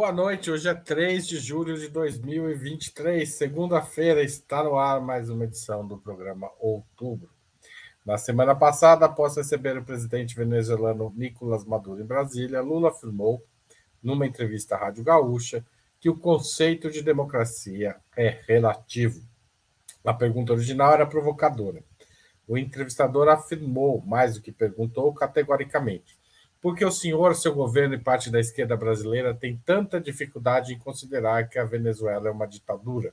Boa noite, hoje é 3 de julho de 2023, segunda-feira, está no ar mais uma edição do programa Outubro. Na semana passada, após receber o presidente venezuelano Nicolás Maduro em Brasília, Lula afirmou, numa entrevista à Rádio Gaúcha, que o conceito de democracia é relativo. A pergunta original era provocadora. O entrevistador afirmou, mais do que perguntou, categoricamente porque o senhor, seu governo e parte da esquerda brasileira tem tanta dificuldade em considerar que a Venezuela é uma ditadura?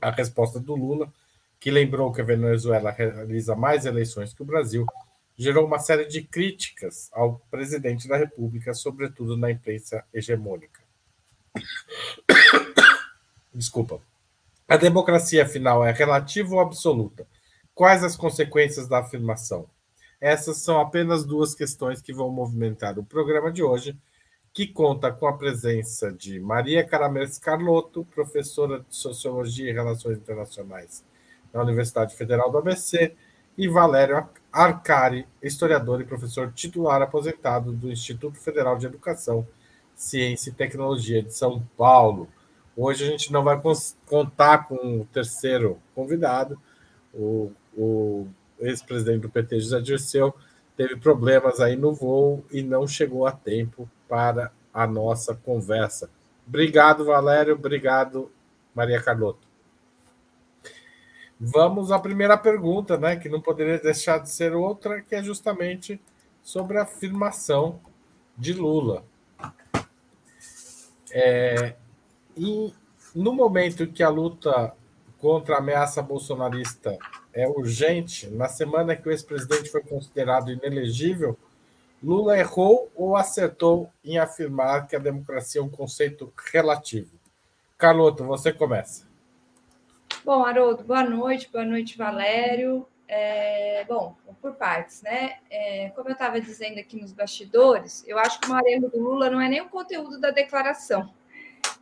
A resposta do Lula, que lembrou que a Venezuela realiza mais eleições que o Brasil, gerou uma série de críticas ao presidente da República, sobretudo na imprensa hegemônica. Desculpa. A democracia, afinal, é relativa ou absoluta? Quais as consequências da afirmação? Essas são apenas duas questões que vão movimentar o programa de hoje, que conta com a presença de Maria Caramels Carlotto, professora de Sociologia e Relações Internacionais na Universidade Federal do ABC, e Valério Arcari, historiador e professor titular aposentado do Instituto Federal de Educação, Ciência e Tecnologia de São Paulo. Hoje a gente não vai contar com o terceiro convidado, o, o ex-presidente do PT, José Dirceu, teve problemas aí no voo e não chegou a tempo para a nossa conversa. Obrigado, Valério. Obrigado, Maria Carlotto. Vamos à primeira pergunta, né, que não poderia deixar de ser outra, que é justamente sobre a afirmação de Lula. É, e no momento que a luta contra a ameaça bolsonarista é urgente, na semana que o ex-presidente foi considerado inelegível, Lula errou ou acertou em afirmar que a democracia é um conceito relativo? Carlota, você começa. Bom, Haroldo, boa noite, boa noite, Valério. É, bom, por partes, né? É, como eu estava dizendo aqui nos bastidores, eu acho que o maior erro do Lula não é nem o conteúdo da declaração,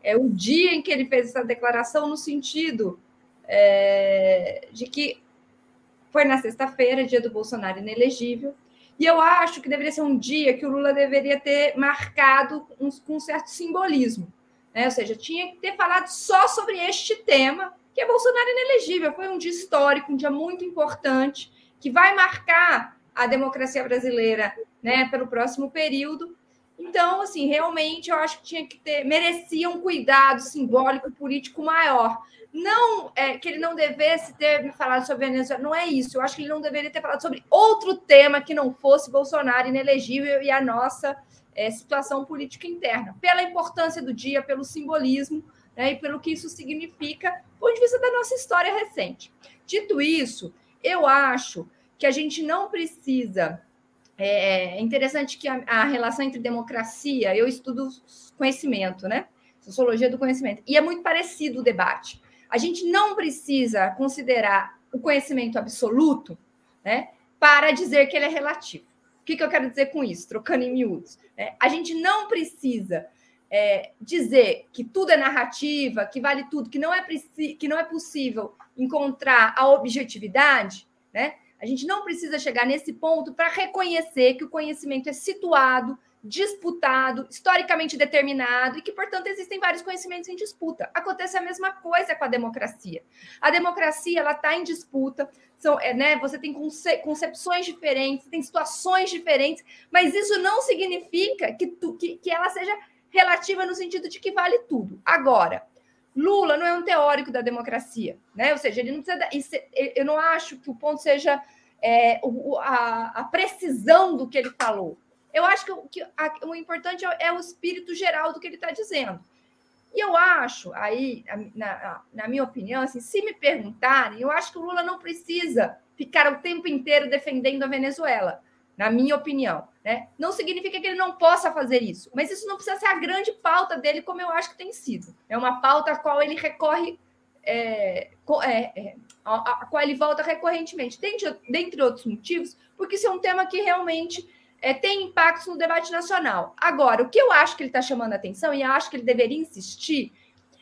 é o dia em que ele fez essa declaração, no sentido é, de que foi na sexta-feira, dia do Bolsonaro inelegível, e eu acho que deveria ser um dia que o Lula deveria ter marcado um, com um certo simbolismo. Né? Ou seja, tinha que ter falado só sobre este tema, que é Bolsonaro inelegível. Foi um dia histórico, um dia muito importante, que vai marcar a democracia brasileira né, pelo próximo período. Então, assim, realmente eu acho que tinha que ter, merecia um cuidado simbólico político maior. Não é, que ele não devesse ter me falado sobre Venezuela, não é isso. Eu acho que ele não deveria ter falado sobre outro tema que não fosse Bolsonaro inelegível e a nossa é, situação política interna, pela importância do dia, pelo simbolismo né, e pelo que isso significa do ponto de vista da nossa história recente. Dito isso, eu acho que a gente não precisa. É, é interessante que a, a relação entre democracia, eu estudo conhecimento, né? Sociologia do conhecimento, e é muito parecido o debate. A gente não precisa considerar o conhecimento absoluto né, para dizer que ele é relativo. O que, que eu quero dizer com isso? Trocando em miúdos. Né? A gente não precisa é, dizer que tudo é narrativa, que vale tudo, que não é, que não é possível encontrar a objetividade, né? A gente não precisa chegar nesse ponto para reconhecer que o conhecimento é situado, disputado, historicamente determinado e que, portanto, existem vários conhecimentos em disputa. Acontece a mesma coisa com a democracia. A democracia ela está em disputa, são, é, né, você tem conce concepções diferentes, tem situações diferentes, mas isso não significa que, tu, que, que ela seja relativa no sentido de que vale tudo. Agora, Lula não é um teórico da democracia, né? Ou seja, ele não precisa. Eu não acho que o ponto seja é, a, a precisão do que ele falou eu acho que, que a, o importante é, é, o espírito geral do que ele está dizendo. E eu acho, aí, na, na, minha opinião, assim, se me perguntarem, eu acho que o Lula não precisa ficar o tempo inteiro defendendo a Venezuela, na minha opinião. Né? Não significa que ele não possa fazer isso, mas isso não precisa ser a grande pauta dele, como eu acho que tem sido. É uma pauta a qual ele recorre, é, é, é, a, a, qual ele volta recorrentemente, dentre, dentre outros motivos, porque isso é um tema que realmente é, tem impactos no debate nacional. Agora, o que eu acho que ele está chamando a atenção, e acho que ele deveria insistir,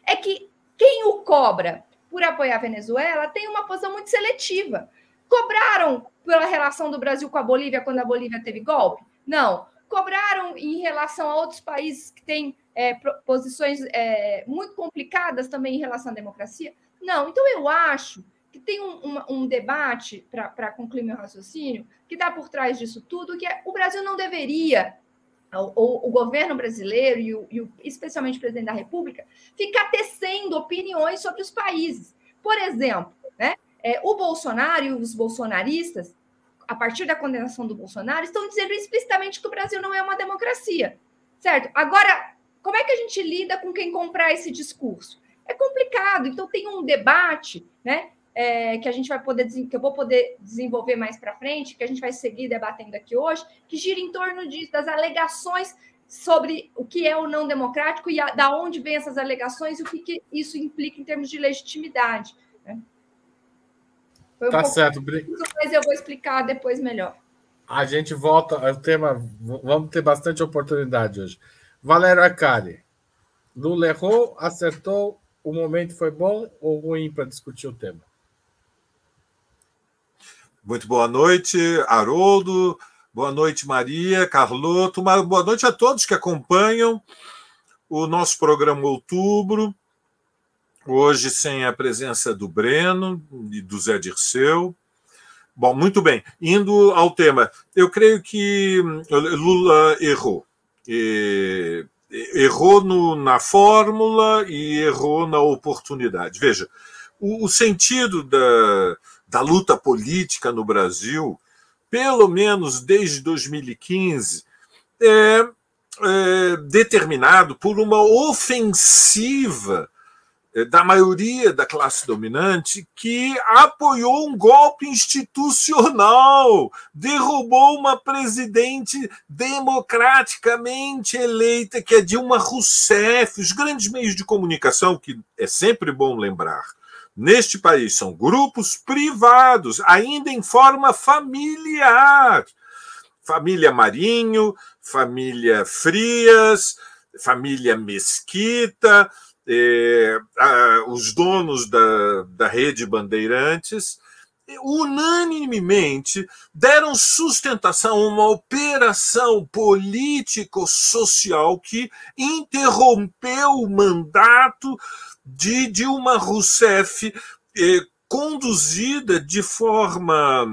é que quem o cobra por apoiar a Venezuela tem uma posição muito seletiva. Cobraram pela relação do Brasil com a Bolívia quando a Bolívia teve golpe? Não. Cobraram em relação a outros países que têm é, posições é, muito complicadas também em relação à democracia? Não. Então, eu acho que tem um, um debate, para concluir meu raciocínio, que está por trás disso tudo, que é o Brasil não deveria, o, o governo brasileiro e, o, e o, especialmente o presidente da República, ficar tecendo opiniões sobre os países. Por exemplo, né, é, o Bolsonaro e os bolsonaristas, a partir da condenação do Bolsonaro, estão dizendo explicitamente que o Brasil não é uma democracia. Certo? Agora, como é que a gente lida com quem comprar esse discurso? É complicado. Então, tem um debate, né? É, que a gente vai poder que eu vou poder desenvolver mais para frente, que a gente vai seguir debatendo aqui hoje, que gira em torno disso, das alegações sobre o que é o não democrático e a, da onde vem essas alegações e o que, que isso implica em termos de legitimidade. Né? Foi um tá certo, mas eu vou explicar depois melhor. A gente volta ao tema, vamos ter bastante oportunidade hoje. Valério Acari, Lula errou, acertou, o momento foi bom ou ruim para discutir o tema? Muito boa noite, Haroldo. Boa noite, Maria, Carloto. Uma boa noite a todos que acompanham o nosso programa Outubro. Hoje sem a presença do Breno e do Zé Dirceu. Bom, muito bem. Indo ao tema, eu creio que Lula errou. E errou no, na fórmula e errou na oportunidade. Veja, o, o sentido da, da luta política no Brasil, pelo menos desde 2015, é, é determinado por uma ofensiva é, da maioria da classe dominante que apoiou um golpe institucional, derrubou uma presidente democraticamente eleita, que é Dilma Rousseff. Os grandes meios de comunicação, que é sempre bom lembrar, neste país são grupos privados, ainda em forma familiar. Família Marinho, família Frias, família Mesquita, eh, os donos da, da rede Bandeirantes, unanimemente deram sustentação a uma operação político-social que interrompeu o mandato de Dilma Rousseff, eh, conduzida de forma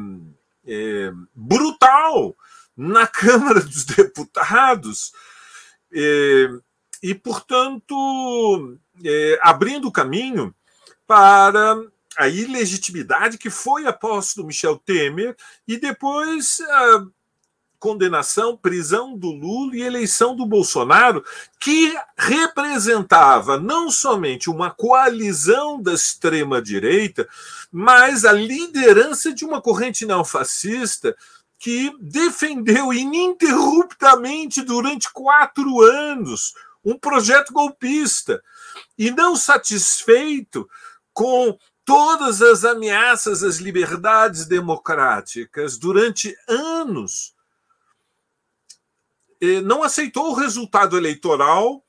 eh, brutal na Câmara dos Deputados. Eh, e, portanto, abrindo o caminho para a ilegitimidade que foi a posse do Michel Temer e depois a condenação, prisão do Lula e eleição do Bolsonaro, que representava não somente uma coalizão da extrema-direita, mas a liderança de uma corrente neofascista que defendeu ininterruptamente durante quatro anos um projeto golpista. E não satisfeito com todas as ameaças às liberdades democráticas durante anos, não aceitou o resultado eleitoral,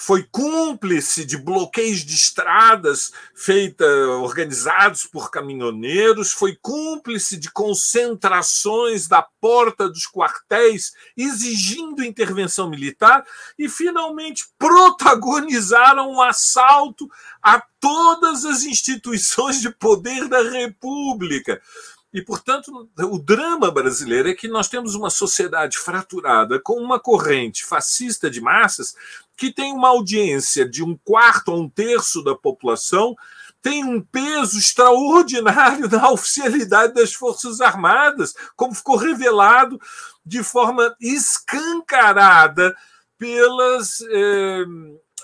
foi cúmplice de bloqueios de estradas feita, organizados por caminhoneiros, foi cúmplice de concentrações da porta dos quartéis exigindo intervenção militar e finalmente protagonizaram um assalto a todas as instituições de poder da República. E, portanto, o drama brasileiro é que nós temos uma sociedade fraturada com uma corrente fascista de massas que tem uma audiência de um quarto ou um terço da população, tem um peso extraordinário na oficialidade das Forças Armadas, como ficou revelado de forma escancarada pelas. Eh,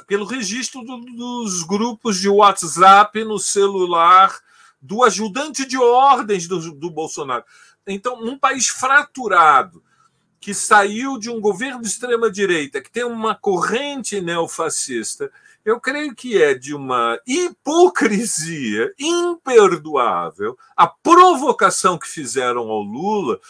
pelo registro do, dos grupos de WhatsApp no celular do ajudante de ordens do, do Bolsonaro. Então, um país fraturado, que saiu de um governo de extrema-direita, que tem uma corrente neofascista, eu creio que é de uma hipocrisia imperdoável a provocação que fizeram ao Lula,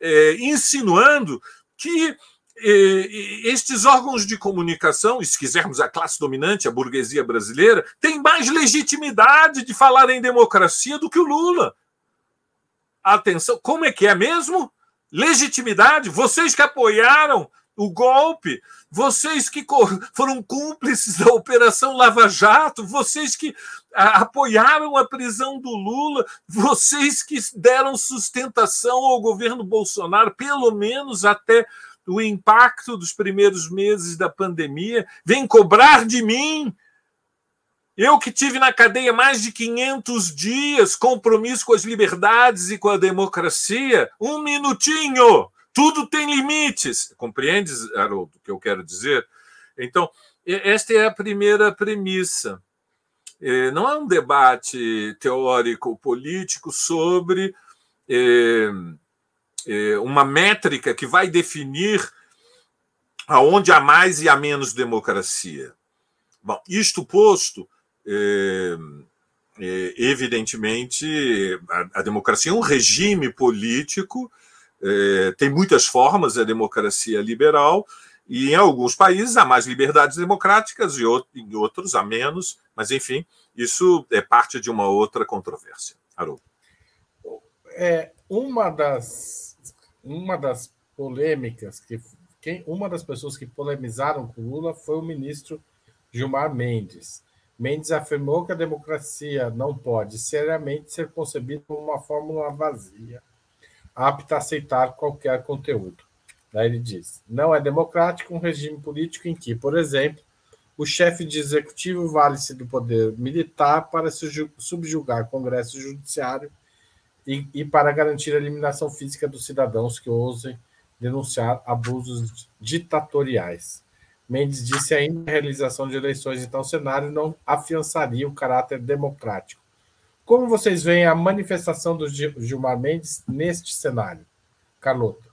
é, insinuando que estes órgãos de comunicação, se quisermos a classe dominante, a burguesia brasileira, tem mais legitimidade de falar em democracia do que o Lula. Atenção, como é que é mesmo? Legitimidade? Vocês que apoiaram o golpe vocês que foram cúmplices da Operação Lava Jato, vocês que apoiaram a prisão do Lula, vocês que deram sustentação ao governo Bolsonaro, pelo menos até o impacto dos primeiros meses da pandemia, vem cobrar de mim. Eu que tive na cadeia mais de 500 dias, compromisso com as liberdades e com a democracia, um minutinho. Tudo tem limites. Compreendes, Haroldo, o que eu quero dizer? Então, esta é a primeira premissa. É, não é um debate teórico político sobre é, uma métrica que vai definir aonde há mais e há menos democracia. Bom, isto posto, evidentemente, a democracia é um regime político é, tem muitas formas a democracia liberal, e em alguns países há mais liberdades democráticas e em outros há menos, mas enfim, isso é parte de uma outra controvérsia. Haroldo. É, uma das uma das polêmicas que quem, uma das pessoas que polemizaram com Lula foi o ministro Gilmar Mendes. Mendes afirmou que a democracia não pode seriamente ser concebida como uma fórmula vazia apta a aceitar qualquer conteúdo. Daí ele diz: não é democrático um regime político em que, por exemplo, o chefe de executivo vale-se do poder militar para subjugar Congresso e Judiciário e, e, para garantir a eliminação física dos cidadãos que ousem denunciar abusos ditatoriais. Mendes disse ainda que a realização de eleições em tal cenário não afiançaria o caráter democrático como vocês veem a manifestação do Gilmar Mendes neste cenário? Carlota.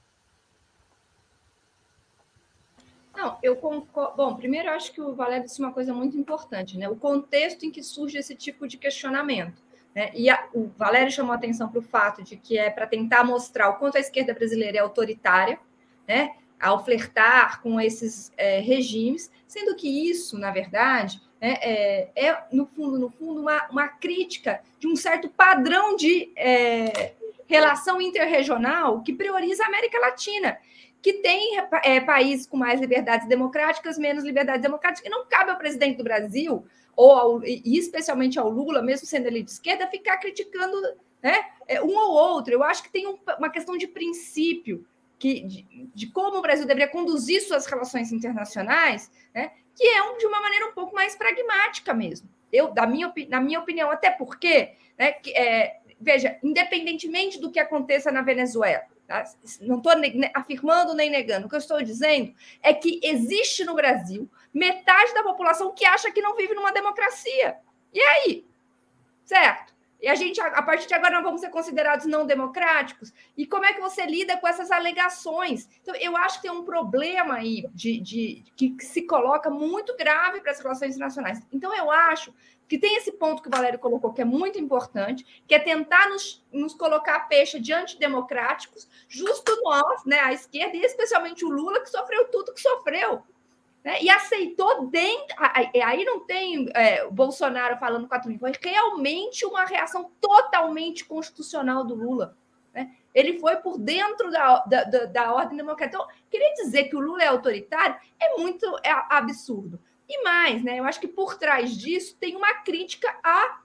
Não, eu concordo. Bom, primeiro eu acho que o Valério disse uma coisa muito importante, né? O contexto em que surge esse tipo de questionamento. Né? E a, o Valério chamou atenção para o fato de que é para tentar mostrar o quanto a esquerda brasileira é autoritária, né? Ao flertar com esses é, regimes, sendo que isso, na verdade, né, é, é, no fundo, no fundo, uma, uma crítica de um certo padrão de é, relação interregional que prioriza a América Latina, que tem é, países com mais liberdades democráticas, menos liberdades democráticas, e não cabe ao presidente do Brasil, ou ao, e especialmente ao Lula, mesmo sendo ele de esquerda, ficar criticando né, é, um ou outro. Eu acho que tem um, uma questão de princípio que, de, de, como o Brasil deveria conduzir suas relações internacionais, né, que é um, de uma maneira um pouco mais pragmática mesmo. Eu, da minha, na minha opinião, até porque, né, que, é, veja, independentemente do que aconteça na Venezuela? Não estou afirmando nem negando, o que eu estou dizendo é que existe no Brasil metade da população que acha que não vive numa democracia. E aí? Certo? E a gente, a partir de agora, não vamos ser considerados não democráticos? E como é que você lida com essas alegações? Então, eu acho que tem um problema aí de, de, que se coloca muito grave para as relações internacionais. Então, eu acho que tem esse ponto que o Valério colocou, que é muito importante, que é tentar nos, nos colocar peixe de antidemocráticos, justo nós, né, a esquerda, e especialmente o Lula, que sofreu tudo que sofreu né? E aceitou dentro. Aí não tem é, o Bolsonaro falando a Twitter, foi realmente uma reação totalmente constitucional do Lula. Né? Ele foi por dentro da, da, da, da ordem democrática. Então, queria dizer que o Lula é autoritário é muito é absurdo. E mais, né? Eu acho que por trás disso tem uma crítica a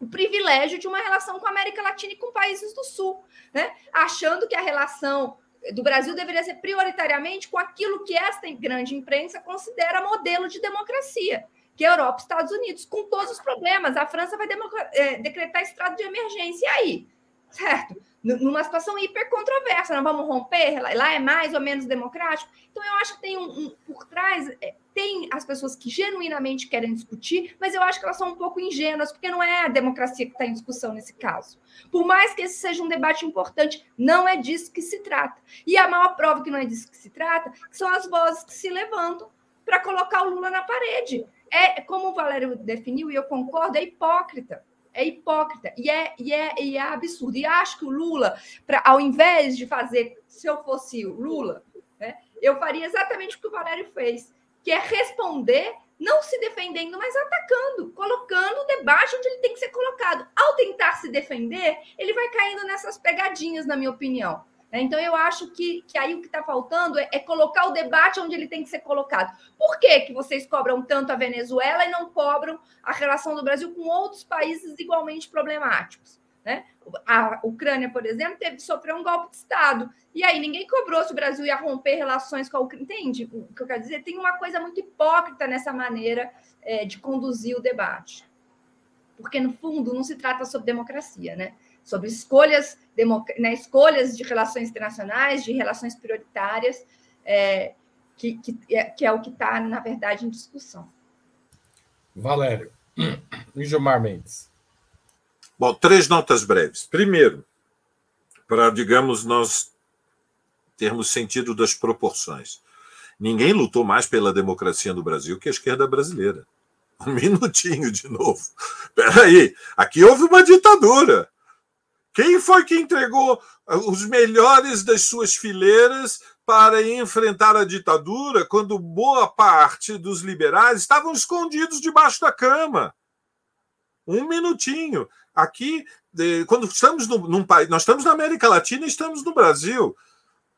o privilégio de uma relação com a América Latina e com países do Sul, né? Achando que a relação do Brasil deveria ser prioritariamente com aquilo que esta grande imprensa considera modelo de democracia, que é Europa e Estados Unidos, com todos os problemas. A França vai é, decretar estado de emergência. E aí? Certo? Numa situação hiper controversa, não vamos romper, lá é mais ou menos democrático. Então, eu acho que tem um, um por trás, é, tem as pessoas que genuinamente querem discutir, mas eu acho que elas são um pouco ingênuas, porque não é a democracia que está em discussão nesse caso. Por mais que esse seja um debate importante, não é disso que se trata. E a maior prova que não é disso que se trata são as vozes que se levantam para colocar o Lula na parede. É, como o Valério definiu, e eu concordo, é hipócrita é hipócrita e é, e é, e é absurdo. E acho que o Lula, pra, ao invés de fazer, se eu fosse o Lula, né, eu faria exatamente o que o Valério fez, que é responder, não se defendendo, mas atacando, colocando o debate onde ele tem que ser colocado. Ao tentar se defender, ele vai caindo nessas pegadinhas, na minha opinião. Né? Então, eu acho que, que aí o que está faltando é, é, colocar o debate onde ele tem que ser colocado. Por que, que vocês cobram tanto a Venezuela e não cobram a relação do Brasil com outros países igualmente problemáticos? Né? A Ucrânia, por exemplo, teve que sofrer um golpe de Estado. E aí ninguém cobrou se o Brasil ia romper relações com a Ucrânia. Entende o que eu quero dizer? Tem uma coisa muito hipócrita nessa maneira é, de conduzir o debate. Porque, no fundo, não se trata sobre democracia, né? Sobre escolhas, né, escolhas de relações internacionais, de relações prioritárias, é, que, que, é, que é o que está, na verdade, em discussão. Valério. E Gilmar Mendes. Bom, três notas breves. Primeiro, para, digamos, nós termos sentido das proporções. Ninguém lutou mais pela democracia no Brasil que a esquerda brasileira. Um minutinho de novo. Espera aí, aqui houve uma ditadura. Quem foi que entregou os melhores das suas fileiras para enfrentar a ditadura quando boa parte dos liberais estavam escondidos debaixo da cama? Um minutinho. Aqui, quando estamos no, num país, nós estamos na América Latina e estamos no Brasil.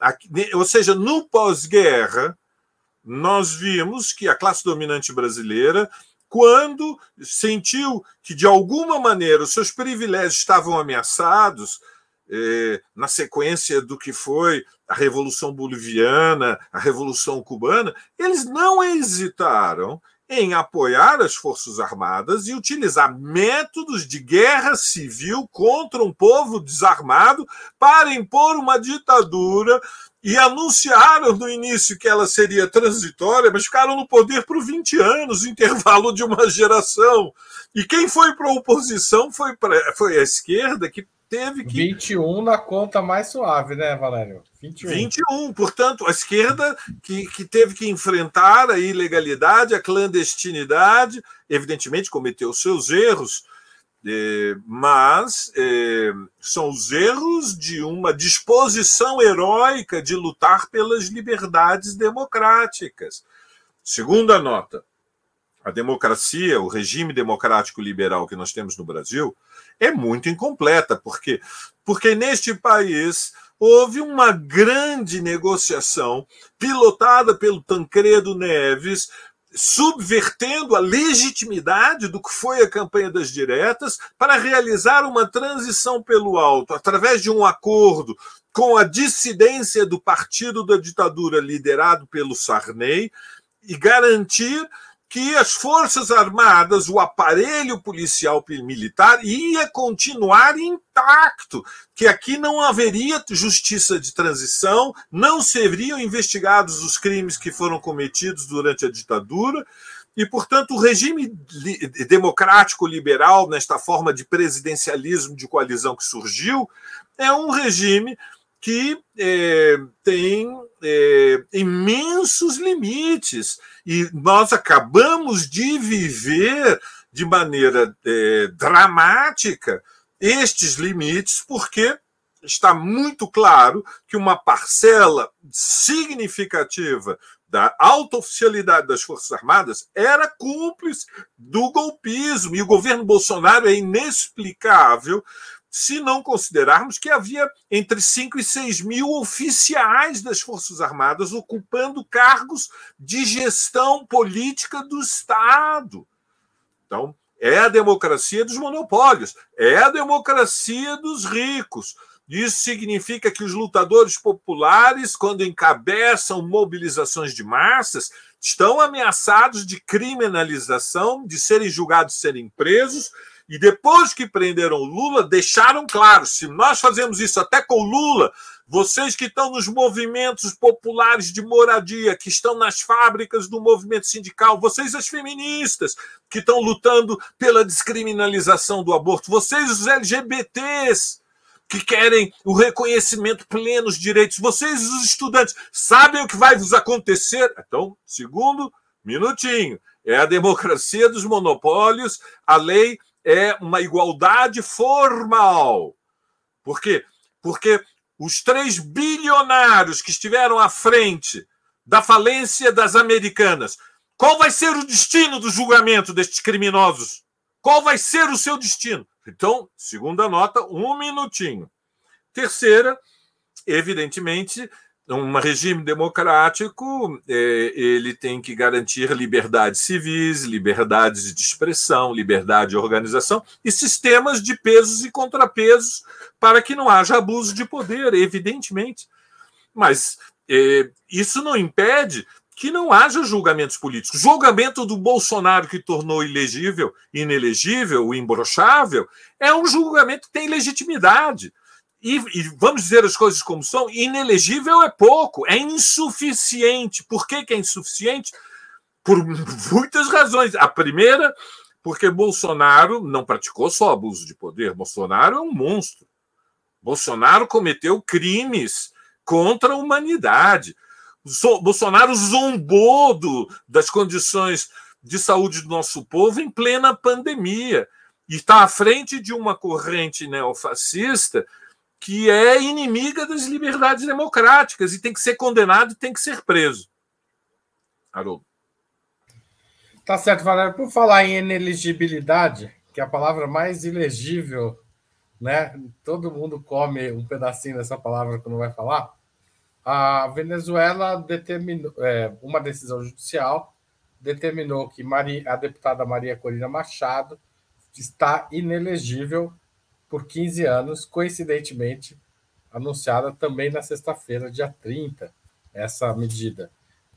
Aqui, ou seja, no pós-guerra, nós vimos que a classe dominante brasileira, quando sentiu que de alguma maneira os seus privilégios estavam ameaçados, eh, na sequência do que foi a Revolução Boliviana, a Revolução Cubana, eles não hesitaram em apoiar as Forças Armadas e utilizar métodos de guerra civil contra um povo desarmado para impor uma ditadura e anunciaram no início que ela seria transitória, mas ficaram no poder por 20 anos, intervalo de uma geração. E quem foi para a oposição foi, pra, foi a esquerda, que teve que. 21 na conta mais suave, né, Valério? 21. 21. Portanto, a esquerda que, que teve que enfrentar a ilegalidade, a clandestinidade, evidentemente cometeu seus erros, eh, mas eh, são os erros de uma disposição heróica de lutar pelas liberdades democráticas. Segunda nota a democracia, o regime democrático liberal que nós temos no Brasil, é muito incompleta, porque porque neste país houve uma grande negociação pilotada pelo Tancredo Neves, subvertendo a legitimidade do que foi a campanha das diretas para realizar uma transição pelo alto através de um acordo com a dissidência do partido da ditadura liderado pelo Sarney e garantir que as Forças Armadas, o aparelho policial militar, ia continuar intacto, que aqui não haveria justiça de transição, não seriam investigados os crimes que foram cometidos durante a ditadura. E, portanto, o regime democrático liberal, nesta forma de presidencialismo de coalizão que surgiu, é um regime que é, tem é, imensos limites. E nós acabamos de viver de maneira é, dramática estes limites, porque está muito claro que uma parcela significativa da alta oficialidade das Forças Armadas era cúmplice do golpismo. E o governo Bolsonaro é inexplicável se não considerarmos que havia entre 5 e 6 mil oficiais das Forças Armadas ocupando cargos de gestão política do Estado. Então, é a democracia dos monopólios, é a democracia dos ricos. Isso significa que os lutadores populares, quando encabeçam mobilizações de massas, estão ameaçados de criminalização, de serem julgados, serem presos e depois que prenderam Lula, deixaram claro: se nós fazemos isso até com Lula, vocês que estão nos movimentos populares de moradia, que estão nas fábricas do movimento sindical, vocês, as feministas, que estão lutando pela descriminalização do aborto, vocês, os LGBTs, que querem o reconhecimento pleno dos direitos, vocês, os estudantes, sabem o que vai vos acontecer? Então, segundo minutinho, é a democracia dos monopólios, a lei é uma igualdade formal. Por quê? Porque os três bilionários que estiveram à frente da falência das americanas, qual vai ser o destino do julgamento destes criminosos? Qual vai ser o seu destino? Então, segunda nota, um minutinho. Terceira, evidentemente, um regime democrático é, ele tem que garantir liberdades civis, liberdades de expressão, liberdade de organização e sistemas de pesos e contrapesos para que não haja abuso de poder, evidentemente. Mas é, isso não impede que não haja julgamentos políticos. Julgamento do Bolsonaro que tornou ilegível, inelegível, imbrochável, é um julgamento que tem legitimidade. E, e, vamos dizer as coisas como são: inelegível é pouco, é insuficiente. Por que, que é insuficiente? Por muitas razões. A primeira, porque Bolsonaro não praticou só abuso de poder, Bolsonaro é um monstro. Bolsonaro cometeu crimes contra a humanidade. Bolsonaro zombou do, das condições de saúde do nosso povo em plena pandemia e está à frente de uma corrente neofascista que é inimiga das liberdades democráticas e tem que ser condenado e tem que ser preso. Haroldo. Tá certo, Valério. Por falar em ineligibilidade, que é a palavra mais ilegível, né? Todo mundo come um pedacinho dessa palavra quando vai falar a Venezuela determinou, é, uma decisão judicial determinou que Maria, a deputada Maria Corina Machado está inelegível por 15 anos, coincidentemente anunciada também na sexta-feira, dia 30, essa medida.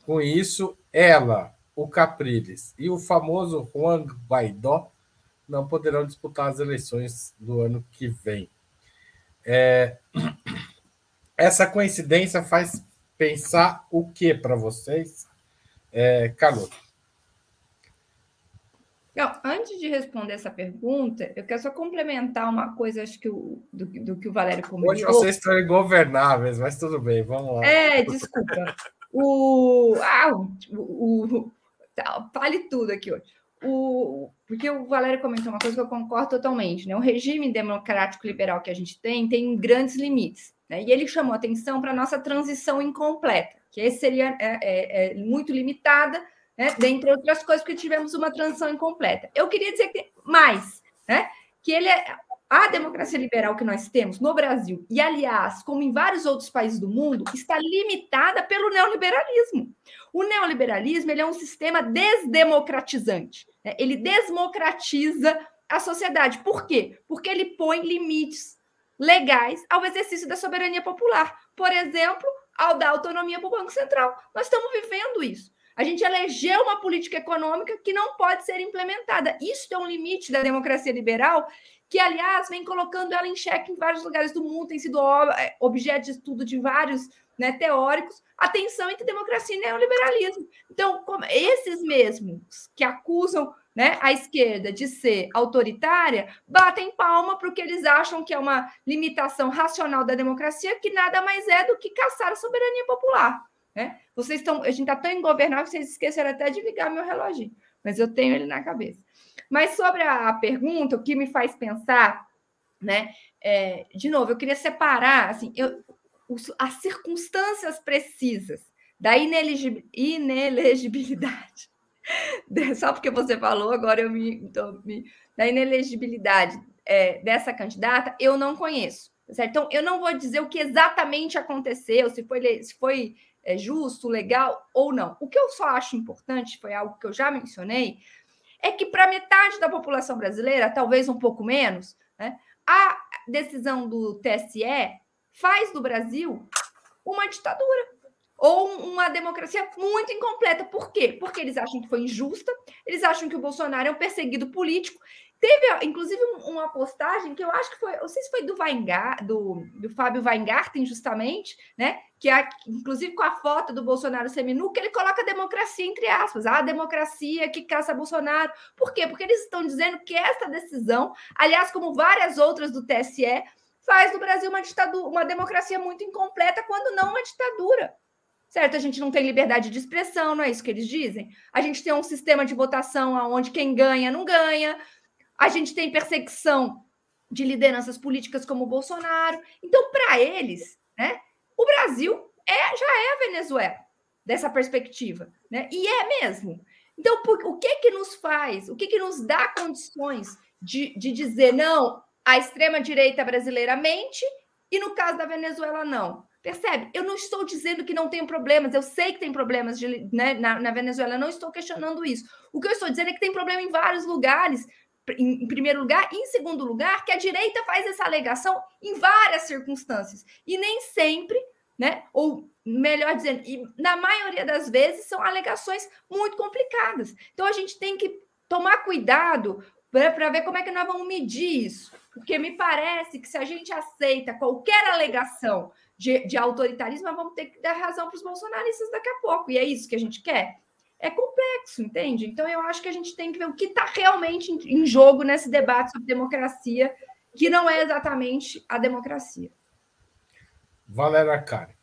Com isso, ela, o Capriles e o famoso Juan Guaidó não poderão disputar as eleições do ano que vem. É, essa coincidência faz pensar o que para vocês, é, Carlos? Não, antes de responder essa pergunta, eu quero só complementar uma coisa, acho que o, do, do que o Valério comentou. Hoje vocês estão ingovernáveis, mas tudo bem, vamos lá. É, desculpa. o, ah, o, o, tá, fale tudo aqui hoje. O, porque o Valério comentou uma coisa que eu concordo totalmente, né? O regime democrático liberal que a gente tem tem grandes limites. Né? E ele chamou atenção para a nossa transição incompleta, que seria é, é, é muito limitada, né? dentre outras coisas, porque tivemos uma transição incompleta. Eu queria dizer que mais, né? que ele é, a democracia liberal que nós temos no Brasil, e aliás, como em vários outros países do mundo, está limitada pelo neoliberalismo. O neoliberalismo ele é um sistema desdemocratizante. Né? Ele desmocratiza a sociedade. Por quê? Porque ele põe limites legais ao exercício da soberania popular. Por exemplo, ao dar autonomia para o Banco Central. Nós estamos vivendo isso. A gente elegeu uma política econômica que não pode ser implementada. Isso é um limite da democracia liberal, que, aliás, vem colocando ela em xeque em vários lugares do mundo, tem sido é, objeto de estudo de vários né, teóricos, a tensão entre democracia e neoliberalismo. Então, esses mesmos que acusam né, a esquerda de ser autoritária, batem palma para o que eles acham que é uma limitação racional da democracia, que nada mais é do que caçar a soberania popular. Né? Vocês estão, a gente está tão ingovernável que vocês esqueceram até de ligar meu relógio, mas eu tenho ele na cabeça. Mas sobre a pergunta, o que me faz pensar, né? É, de novo, eu queria separar assim, eu, os, as circunstâncias precisas da inelegibilidade só porque você falou, agora eu me. Tô, me da inelegibilidade é, dessa candidata, eu não conheço. Certo? Então, eu não vou dizer o que exatamente aconteceu, se foi, se foi é, justo, legal ou não. O que eu só acho importante, foi algo que eu já mencionei, é que para metade da população brasileira, talvez um pouco menos, né, a decisão do TSE faz do Brasil uma ditadura ou uma democracia muito incompleta. Por quê? Porque eles acham que foi injusta, eles acham que o Bolsonaro é um perseguido político. Teve, inclusive, uma postagem que eu acho que foi, não sei se foi do Weingar, do, do Fábio Weingarten, justamente, né? Que é, inclusive com a foto do Bolsonaro seminu, que ele coloca a democracia entre aspas, a democracia que caça Bolsonaro. Por quê? Porque eles estão dizendo que essa decisão, aliás, como várias outras do TSE, faz do Brasil uma ditadura, uma democracia muito incompleta, quando não uma ditadura certo? A gente não tem liberdade de expressão, não é isso que eles dizem? A gente tem um sistema de votação onde quem ganha não ganha, a gente tem perseguição de lideranças políticas como o Bolsonaro. Então, para eles, né, o Brasil é, já é a Venezuela, dessa perspectiva, né? E é mesmo. Então, por, o que que nos faz, o que que nos dá condições de, de dizer, não, a extrema-direita brasileira mente, e no caso da Venezuela, não? Percebe? Eu não estou dizendo que não tem problemas, eu sei que tem problemas de, né, na, na, Venezuela, não estou questionando isso. O que eu estou dizendo é que tem problema em vários lugares, em, primeiro lugar, e em segundo lugar, que a direita faz essa alegação em várias circunstâncias, e nem sempre, né, ou melhor dizendo, e na maioria das vezes são alegações muito complicadas. Então a gente tem que tomar cuidado para ver como é que nós vamos medir isso. Porque me parece que se a gente aceita qualquer alegação de, de autoritarismo, nós vamos ter que dar razão para os bolsonaristas daqui a pouco. E é isso que a gente quer? É complexo, entende? Então eu acho que a gente tem que ver o que está realmente em, jogo nesse debate sobre democracia, que não é exatamente a democracia. Valéria Cari.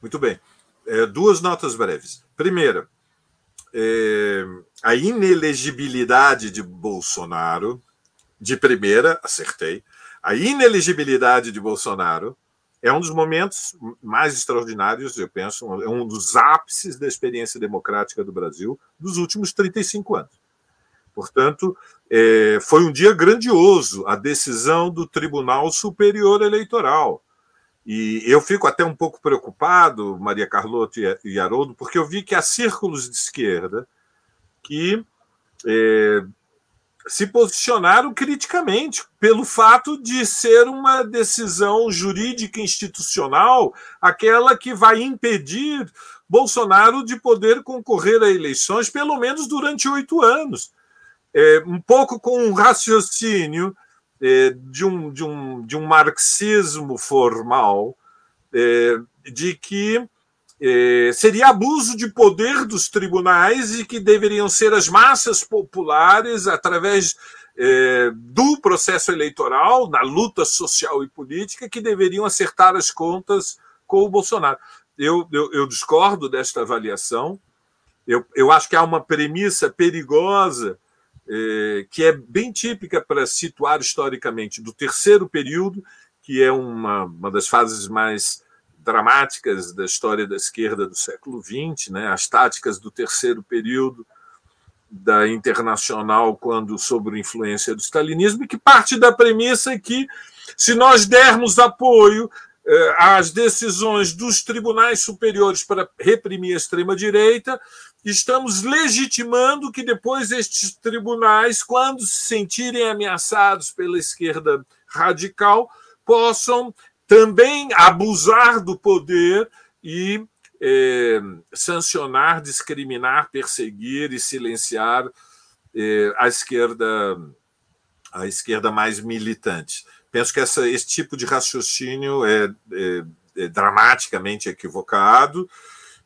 Muito bem. É, duas notas breves. Primeira, é, a inelegibilidade de Bolsonaro, de primeira, acertei, a inelegibilidade de Bolsonaro é um dos momentos mais extraordinários, eu penso, é um dos ápices da experiência democrática do Brasil dos últimos 35 anos. Portanto, é, foi um dia grandioso a decisão do Tribunal Superior Eleitoral. E eu fico até um pouco preocupado, Maria Carlota e Haroldo, porque eu vi que há círculos de esquerda que é, se posicionaram criticamente pelo fato de ser uma decisão jurídica institucional, aquela que vai impedir Bolsonaro de poder concorrer a eleições, pelo menos durante oito anos. É, um pouco com um raciocínio é, de, um, de, um, de um marxismo formal, é, de que é, seria abuso de poder dos tribunais e que deveriam ser as massas populares, através é, do processo eleitoral, na luta social e política, que deveriam acertar as contas com o Bolsonaro. Eu, eu, eu discordo desta avaliação. Eu, eu acho que há uma premissa perigosa é, que é bem típica para situar historicamente do terceiro período, que é uma, uma das fases mais dramáticas da história da esquerda do século XX, né? as táticas do terceiro período da Internacional, quando sob influência do stalinismo, e que parte da premissa que, se nós dermos apoio eh, às decisões dos tribunais superiores para reprimir a extrema-direita, estamos legitimando que depois estes tribunais, quando se sentirem ameaçados pela esquerda radical, possam também abusar do poder e é, sancionar, discriminar, perseguir e silenciar é, a esquerda a esquerda mais militante. Penso que essa, esse tipo de raciocínio é, é, é dramaticamente equivocado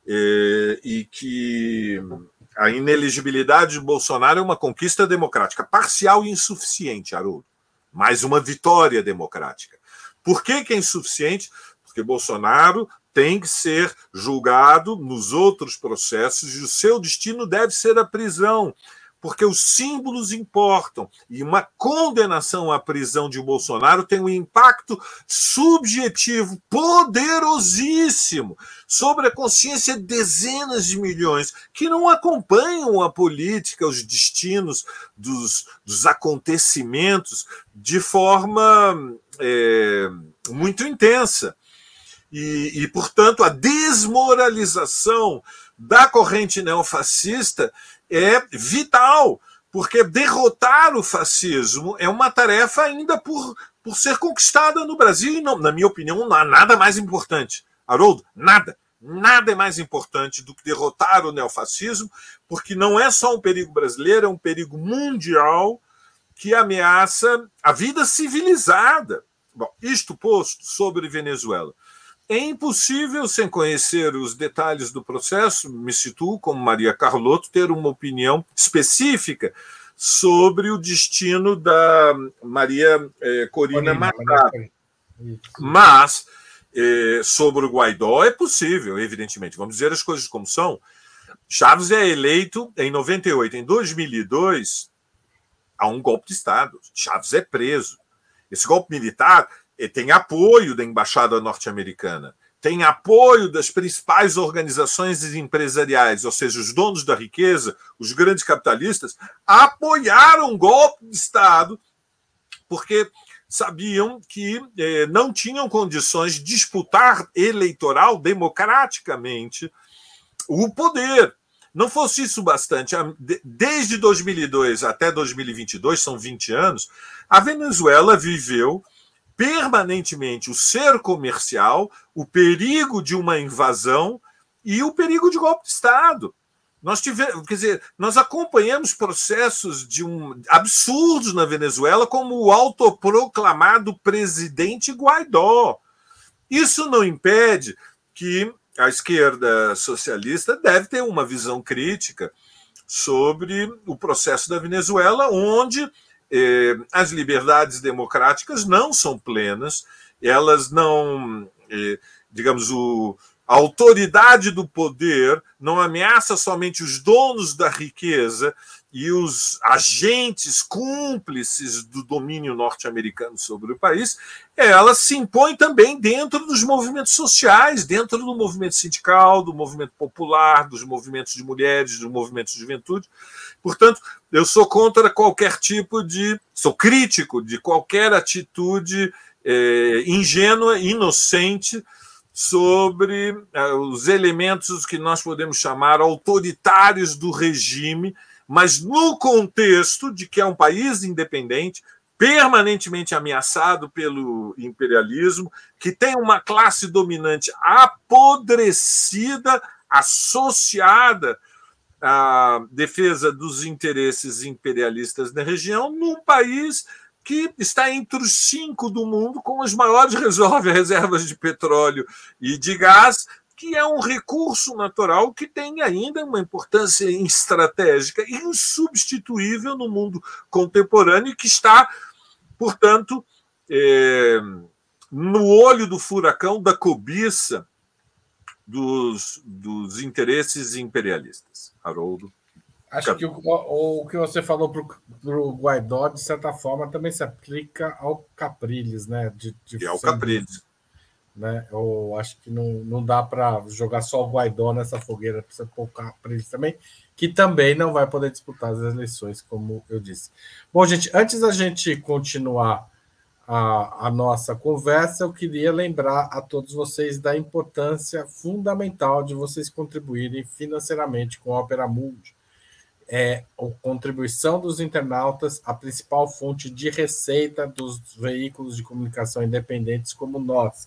é, e que a ineligibilidade de Bolsonaro é uma conquista democrática parcial e insuficiente, Haroldo, mas uma vitória democrática. Por que, que é insuficiente? Porque Bolsonaro tem que ser julgado nos outros processos e o seu destino deve ser a prisão, porque os símbolos importam. E uma condenação à prisão de Bolsonaro tem um impacto subjetivo poderosíssimo sobre a consciência de dezenas de milhões que não acompanham a política, os destinos dos, dos acontecimentos de forma é, muito intensa. E, e, portanto, a desmoralização da corrente neofascista é vital, porque derrotar o fascismo é uma tarefa ainda por, por ser conquistada no Brasil, e, não, na minha opinião, não há nada mais importante. Haroldo, nada. Nada é mais importante do que derrotar o neofascismo, porque não é só um perigo brasileiro, é um perigo mundial que ameaça a vida civilizada. Bom, isto posto sobre Venezuela. É impossível, sem conhecer os detalhes do processo, me situo como Maria Carlotto, ter uma opinião específica sobre o destino da Maria eh, Corina Machado. Mas eh, sobre o Guaidó é possível, evidentemente. Vamos dizer as coisas como são. Chaves é eleito em 98. Em 2002, há um golpe de Estado. Chaves é preso. Esse golpe militar eh, tem apoio da embaixada norte-americana, tem apoio das principais organizações empresariais, ou seja, os donos da riqueza, os grandes capitalistas, apoiaram o golpe de Estado, porque sabiam que eh, não tinham condições de disputar eleitoral democraticamente o poder. Não fosse isso bastante, desde 2002 até 2022, são 20 anos, a Venezuela viveu permanentemente o ser comercial, o perigo de uma invasão e o perigo de golpe de Estado. Nós tivemos, quer dizer, nós acompanhamos processos de um absurdos na Venezuela, como o autoproclamado presidente Guaidó. Isso não impede que a esquerda socialista deve ter uma visão crítica sobre o processo da Venezuela, onde as liberdades democráticas não são plenas, elas não, eh, digamos, o, a autoridade do poder não ameaça somente os donos da riqueza e os agentes cúmplices do domínio norte-americano sobre o país, ela se impõe também dentro dos movimentos sociais, dentro do movimento sindical, do movimento popular, dos movimentos de mulheres, dos movimentos de juventude. Portanto, eu sou contra qualquer tipo de. sou crítico de qualquer atitude é, ingênua, inocente sobre uh, os elementos que nós podemos chamar autoritários do regime, mas no contexto de que é um país independente, permanentemente ameaçado pelo imperialismo, que tem uma classe dominante apodrecida, associada à defesa dos interesses imperialistas na região, num país que está entre os cinco do mundo com as maiores reservas de petróleo e de gás, que é um recurso natural que tem ainda uma importância estratégica insubstituível no mundo contemporâneo e que está, portanto, é, no olho do furacão da cobiça dos, dos interesses imperialistas. Haroldo. Acho que o, o, o, que você falou para o Guaidó, de certa forma, também se aplica ao Capriles, né? De, de e ao Capriles. Né? Eu acho que não, não dá para jogar só o Guaidó nessa fogueira, precisa pôr o Capriles também, que também não vai poder disputar as eleições, como eu disse. Bom, gente, antes da gente continuar a, a nossa conversa, eu queria lembrar a todos vocês da importância fundamental de vocês contribuírem financeiramente com a Opera Mundi é a contribuição dos internautas, a principal fonte de receita dos veículos de comunicação independentes como nós.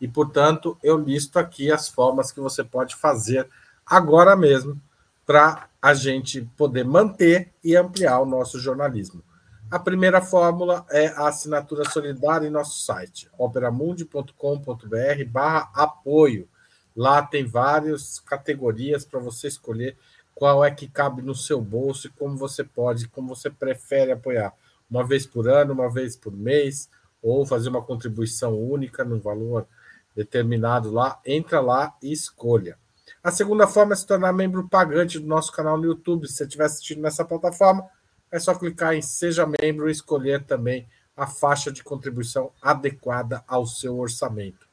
E, portanto, eu listo aqui as formas que você pode fazer agora mesmo para a gente poder manter e ampliar o nosso jornalismo. A primeira fórmula é a assinatura solidária em nosso site, operamundi.com.br barra apoio. Lá tem várias categorias para você escolher qual é que cabe no seu bolso e como você pode, como você prefere apoiar. Uma vez por ano, uma vez por mês, ou fazer uma contribuição única num valor determinado lá, entra lá e escolha. A segunda forma é se tornar membro pagante do nosso canal no YouTube. Se você estiver assistindo nessa plataforma, é só clicar em Seja Membro e escolher também a faixa de contribuição adequada ao seu orçamento.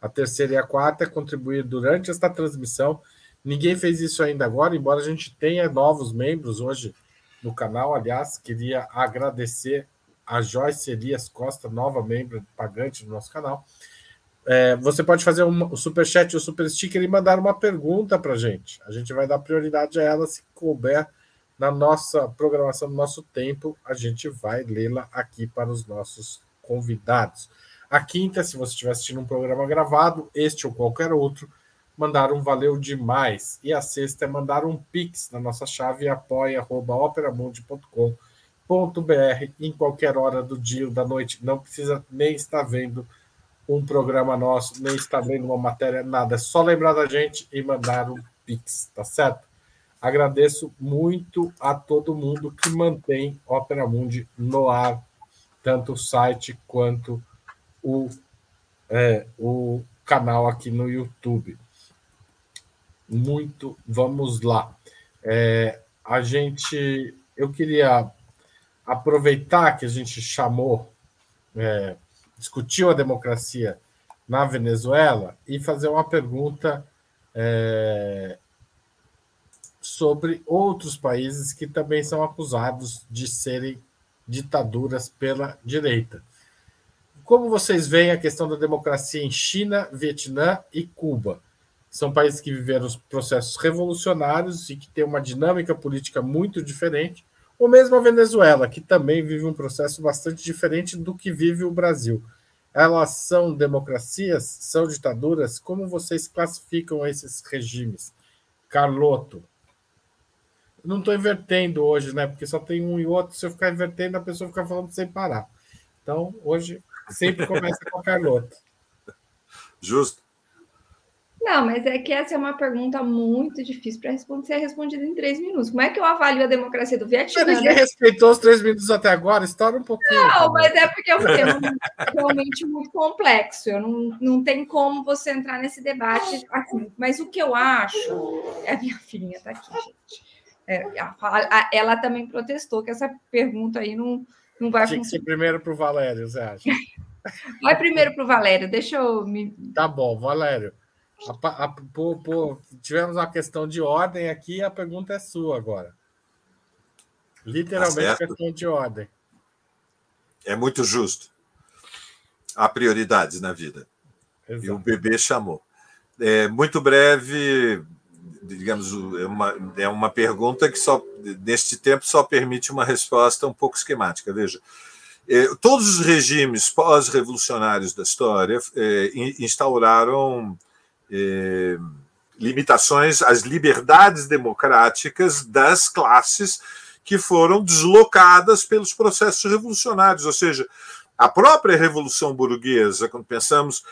A terceira e a quarta é contribuir durante esta transmissão Ninguém fez isso ainda agora, embora a gente tenha novos membros hoje no canal. Aliás, queria agradecer a Joyce Elias Costa, nova membro pagante do nosso canal. É, você pode fazer um, o super chat o super sticker e mandar uma pergunta para a gente. A gente vai dar prioridade a ela se couber na nossa programação, no nosso tempo. A gente vai lê-la aqui para os nossos convidados. A quinta, se você estiver assistindo um programa gravado, este ou qualquer outro, mandar um valeu demais. E a sexta é mandar um pix na nossa chave apoia.operamundi.com.br em qualquer hora do dia ou da noite. Não precisa nem estar vendo um programa nosso, nem estar vendo uma matéria, nada. É só lembrar da gente e mandar um pix, tá certo? Agradeço muito a todo mundo que mantém Opera Mundi no ar, tanto o site quanto o, é, o canal aqui no YouTube muito. Vamos lá. É, a gente. Eu queria aproveitar que a gente chamou, é, discutiu a democracia na Venezuela e fazer uma pergunta é, sobre outros países que também são acusados de serem ditaduras pela direita. Como vocês veem a questão da democracia em China, Vietnã e Cuba? São países que viveram processos revolucionários e que têm uma dinâmica política muito diferente, ou mesmo a Venezuela, que também vive um processo bastante diferente do que vive o Brasil. Elas são democracias? São ditaduras? Como vocês classificam esses regimes? Carloto. Não estou invertendo hoje, né? Porque só tem um e outro. Se eu ficar invertendo, a pessoa fica falando sem parar. Então, hoje, sempre começa com a Carlota. Justo. Não, mas é que essa é uma pergunta muito difícil para responder, ser respondida em três minutos. Como é que eu avalio a democracia do Vietnã? Ninguém né? respeitou os três minutos até agora, estoura um pouquinho. Não, mas é porque é um tema realmente muito complexo. Eu não, não tem como você entrar nesse debate assim. Mas o que eu acho. É a minha filhinha está aqui, gente. É, a, a, ela também protestou que essa pergunta aí não, não vai Tinha que ser primeiro para o Valério, você acha? Vai primeiro para o Valério, deixa eu me. Tá bom, Valério. A, a, pô, pô, tivemos uma questão de ordem aqui, a pergunta é sua agora. Literalmente tá questão de ordem. É muito justo. Há prioridades na vida. Exato. E o bebê chamou. É, muito breve, digamos, é uma, é uma pergunta que só neste tempo só permite uma resposta um pouco esquemática. Veja, é, todos os regimes pós-revolucionários da história é, instauraram eh, limitações às liberdades democráticas das classes que foram deslocadas pelos processos revolucionários, ou seja, a própria Revolução Burguesa, quando pensamos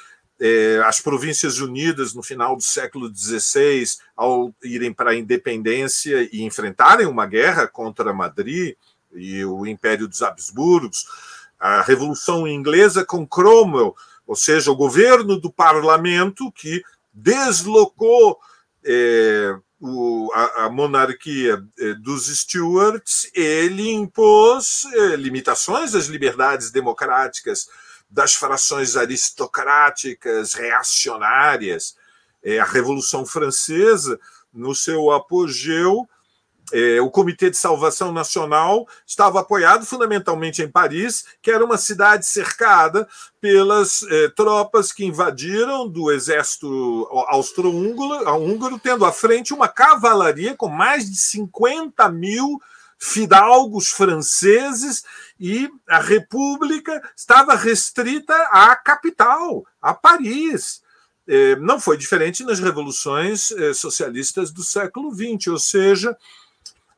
eh, as Províncias Unidas no final do século XVI, ao irem para a independência e enfrentarem uma guerra contra Madrid e o Império dos Habsburgos, a Revolução Inglesa com Cromwell, ou seja, o governo do parlamento que deslocou é, o, a, a, monarquia é, dos Stuarts, ele impôs é, limitações às liberdades democráticas das frações aristocráticas reacionárias. É, a Revolução Francesa, no seu apogeu, é, o Comitê de Salvação Nacional estava apoiado fundamentalmente em Paris, que era uma cidade cercada pelas é, tropas que invadiram do exército austro-húngaro, tendo à frente uma cavalaria com mais de 50 mil fidalgos franceses e a República estava restrita à capital, a Paris. É, não foi diferente nas revoluções é, socialistas do século XX, ou seja,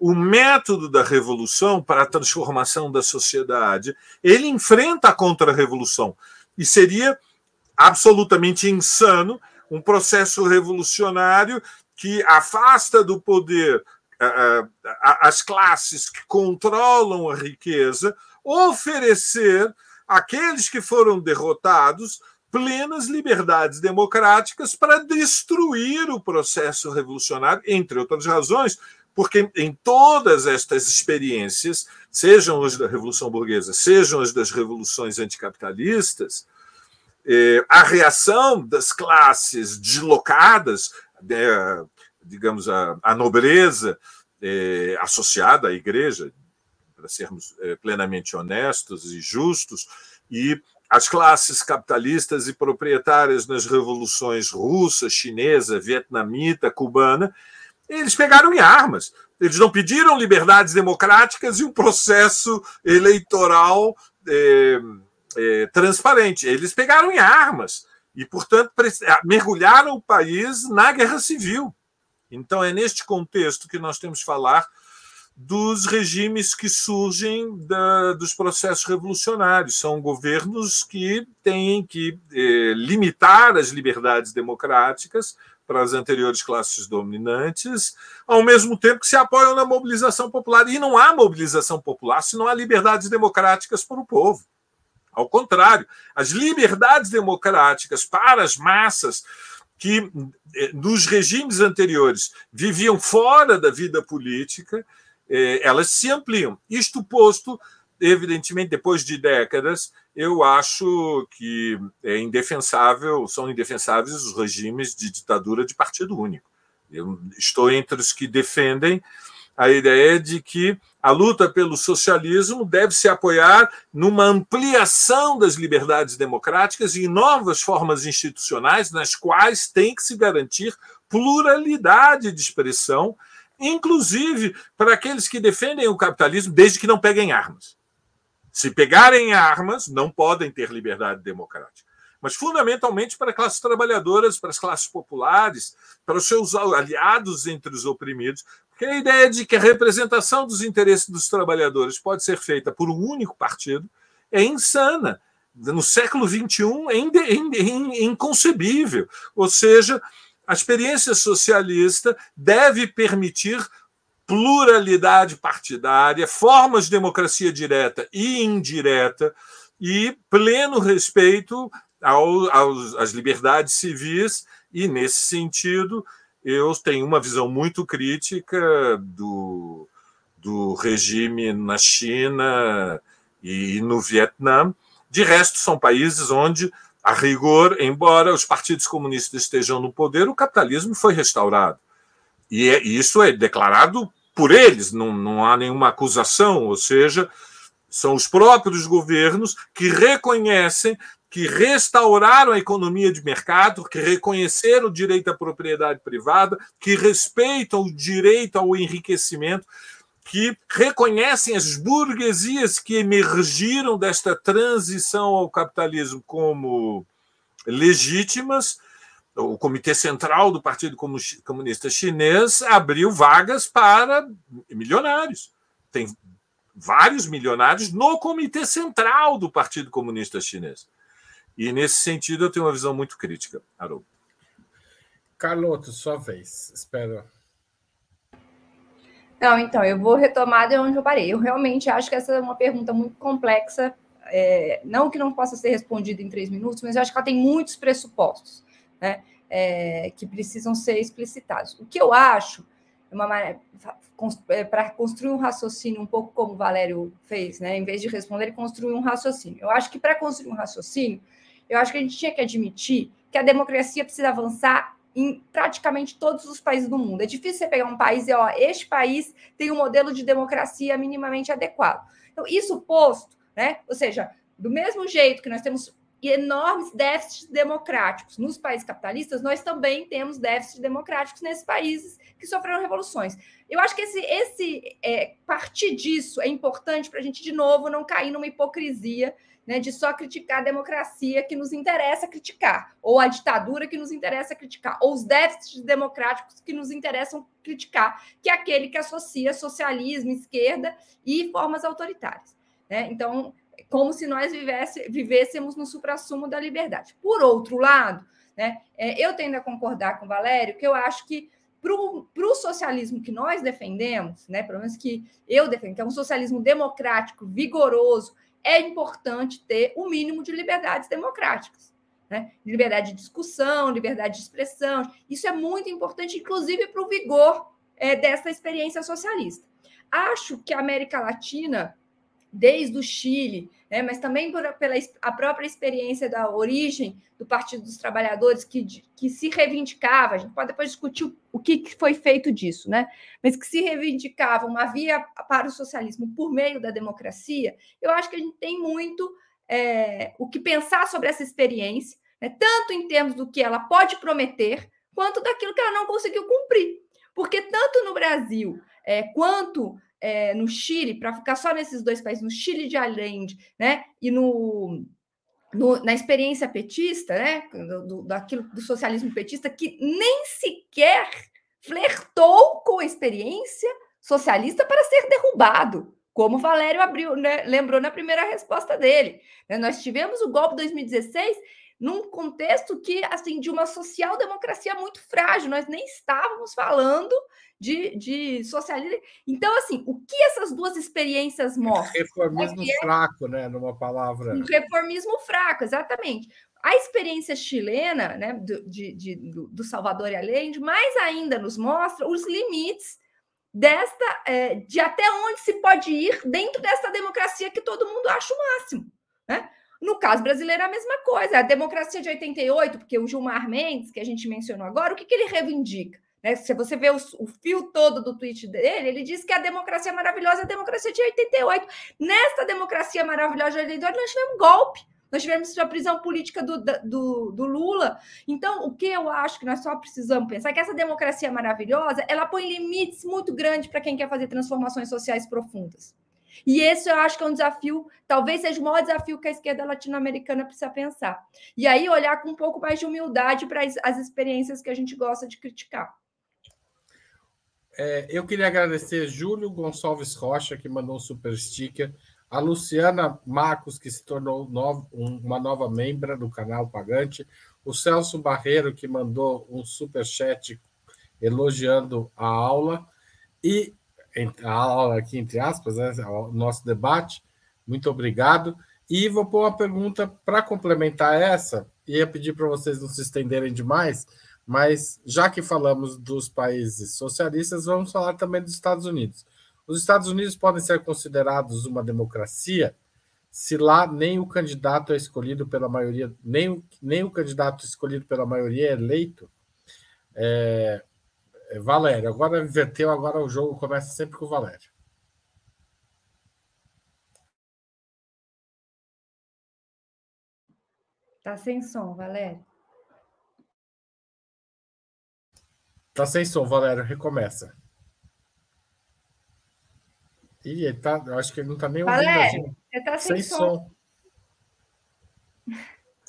o método da revolução para a transformação da sociedade, ele enfrenta a contra-revolução. E seria absolutamente insano um processo revolucionário que afasta do poder as classes que controlam a riqueza, oferecer àqueles que foram derrotados plenas liberdades democráticas para destruir o processo revolucionário, entre outras razões, porque em todas estas experiências, sejam as da Revolução Burguesa, sejam as das revoluções anticapitalistas, eh, a reação das classes deslocadas, né, digamos, a, nobreza eh, associada à igreja, para sermos eh, plenamente honestos e justos, e as classes capitalistas e proprietárias nas revoluções russa, chinesa, vietnamita, cubana, eles pegaram em armas. Eles não pediram liberdades democráticas e um processo eleitoral é, é, transparente. Eles pegaram em armas e, portanto, mergulharam o país na guerra civil. Então, é neste contexto que nós temos que falar dos regimes que surgem da, dos processos revolucionários. São governos que têm que eh, limitar as liberdades democráticas para as anteriores classes dominantes, ao mesmo tempo que se apoiam na mobilização popular. E não há mobilização popular se não há liberdades democráticas para o povo. Ao contrário, as liberdades democráticas para as massas que eh, nos regimes anteriores viviam fora da vida política, eh, elas se ampliam. Isto posto, evidentemente, depois de décadas, eu acho que é indefensável, são indefensáveis os regimes de ditadura de partido único. Eu estou entre os que defendem a ideia de que a luta pelo socialismo deve se apoiar numa ampliação das liberdades democráticas e novas formas institucionais nas quais tem que se garantir pluralidade de expressão, inclusive para aqueles que defendem o capitalismo, desde que não peguem armas. Se pegarem armas, não podem ter liberdade democrática mas fundamentalmente para classes trabalhadoras, para as classes populares, para os seus aliados entre os oprimidos, porque a ideia de que a representação dos interesses dos trabalhadores pode ser feita por um único partido é insana. No século XXI é inconcebível. Ou seja, a experiência socialista deve permitir pluralidade partidária, formas de democracia direta e indireta, e pleno respeito ao, aos, às liberdades civis, e, nesse sentido, eu tenho uma visão muito crítica do, do regime na China e no Vietnã. De resto, são países onde, a rigor, embora os partidos comunistas estejam no poder, o capitalismo foi restaurado. E é, isso é declarado por eles, não, não há nenhuma acusação, ou seja, são os próprios governos que reconhecem que restauraram a economia de mercado, que reconheceram o direito à propriedade privada, que respeitam o direito ao enriquecimento, que reconhecem as burguesias que emergiram desta transição ao capitalismo como legítimas. O Comitê Central do Partido Comunista Chinês abriu vagas para milionários. Tem vários milionários no Comitê Central do Partido Comunista Chinês. E nesse sentido eu tenho uma visão muito crítica, Haroldo. Carloto, sua vez. Espera. Não, então, eu vou retomar de onde eu parei. Eu realmente acho que essa é uma pergunta muito complexa. É, não que não possa ser respondida em três minutos, mas eu acho que ela tem muitos pressupostos né, é, que precisam ser explicitados. O que eu acho é para construir um raciocínio um pouco como o Valério fez, né? Em vez de responder, ele construiu um raciocínio. Eu acho que para construir um raciocínio, eu acho que a gente tinha que admitir que a democracia precisa avançar em praticamente todos os países do mundo. É difícil você pegar um país e, ó, este país tem um modelo de democracia minimamente adequado. Então, isso posto, né? Ou seja, do mesmo jeito que nós temos enormes déficits democráticos nos países capitalistas, nós também temos déficits democráticos nesses países que sofreram revoluções. Eu acho que esse, esse é, partir disso é importante para a gente, de novo, não cair numa hipocrisia né, de só criticar a democracia que nos interessa criticar, ou a ditadura que nos interessa criticar, ou os déficits democráticos que nos interessam criticar, que é aquele que associa socialismo, esquerda e formas autoritárias. Né? Então, como se nós vivesse, vivêssemos no suprassumo da liberdade. Por outro lado, né, é, eu tendo a concordar com o Valério que eu acho que para o socialismo que nós defendemos, né, pelo menos que eu defendo, que é um socialismo democrático, vigoroso, é importante ter o um mínimo de liberdades democráticas. Né? Liberdade de discussão, liberdade de expressão. Isso é muito importante, inclusive, para o vigor é, dessa experiência socialista. Acho que a América Latina, desde o Chile, né, mas também por, pela a própria experiência da origem do Partido dos Trabalhadores, que, que se reivindicava, a gente pode depois discutir o, o que foi feito disso, né? mas que se reivindicava uma via para o socialismo por meio da democracia, eu acho que a gente tem muito é, o que pensar sobre essa experiência, né, tanto em termos do que ela pode prometer, quanto daquilo que ela não conseguiu cumprir. Porque tanto no Brasil é, quanto é, no Chile, para ficar só nesses dois países, no Chile de Allende, né, e no, no, na experiência petista, né, do, daquilo, do socialismo petista, que nem sequer flertou com a experiência socialista para ser derrubado, como Valério abriu, né, lembrou na primeira resposta dele. Né, nós tivemos o golpe de 2016 num contexto que, assim, de uma social-democracia muito frágil. Nós nem estávamos falando de, de socialismo. Então, assim, o que essas duas experiências mostram? Reformismo é fraco, né? Numa palavra. Um reformismo fraco, exatamente. A experiência chilena, né, do, de, de, do Salvador e Allende, mais ainda nos mostra os limites desta, é, de até onde se pode ir dentro dessa democracia que todo mundo acha o máximo. Né? No caso brasileiro, é a mesma coisa. A democracia de 88, porque o Gilmar Mendes, que a gente mencionou agora, o que, que ele reivindica? Né? Se você vê o, o, fio todo do tweet dele, ele diz que a democracia maravilhosa é a democracia de 88. Nessa democracia maravilhosa de 88, nós tivemos golpe. Nós tivemos a prisão política do, do, do, Lula. Então, o que eu acho que nós só precisamos pensar é que essa democracia maravilhosa ela põe limites muito grandes para quem quer fazer transformações sociais profundas. E esse eu acho que é um desafio, talvez seja o maior desafio que a esquerda latino-americana precisa pensar. E aí olhar com um pouco mais de humildade para as, as experiências que a gente gosta de criticar. É, eu queria agradecer Júlio Gonçalves Rocha, que mandou um super sticker, a Luciana Marcos, que se tornou novo, uma nova membra do canal Pagante, o Celso Barreiro, que mandou um super chat elogiando a aula, e a aula aqui, entre aspas, né, o nosso debate. Muito obrigado. E vou pôr uma pergunta para complementar essa, ia pedir para vocês não se estenderem demais, mas já que falamos dos países socialistas, vamos falar também dos Estados Unidos. Os Estados Unidos podem ser considerados uma democracia se lá nem o candidato é escolhido pela maioria, nem nem o candidato escolhido pela maioria é eleito. É, Valério, agora inverteu, agora o jogo começa sempre com o Valério. Tá sem som, Valério. Tá sem som, Valério, recomeça. Ih, ele tá, eu acho que ele não tá nem ouvindo. Valério, você tá sem, sem som. som.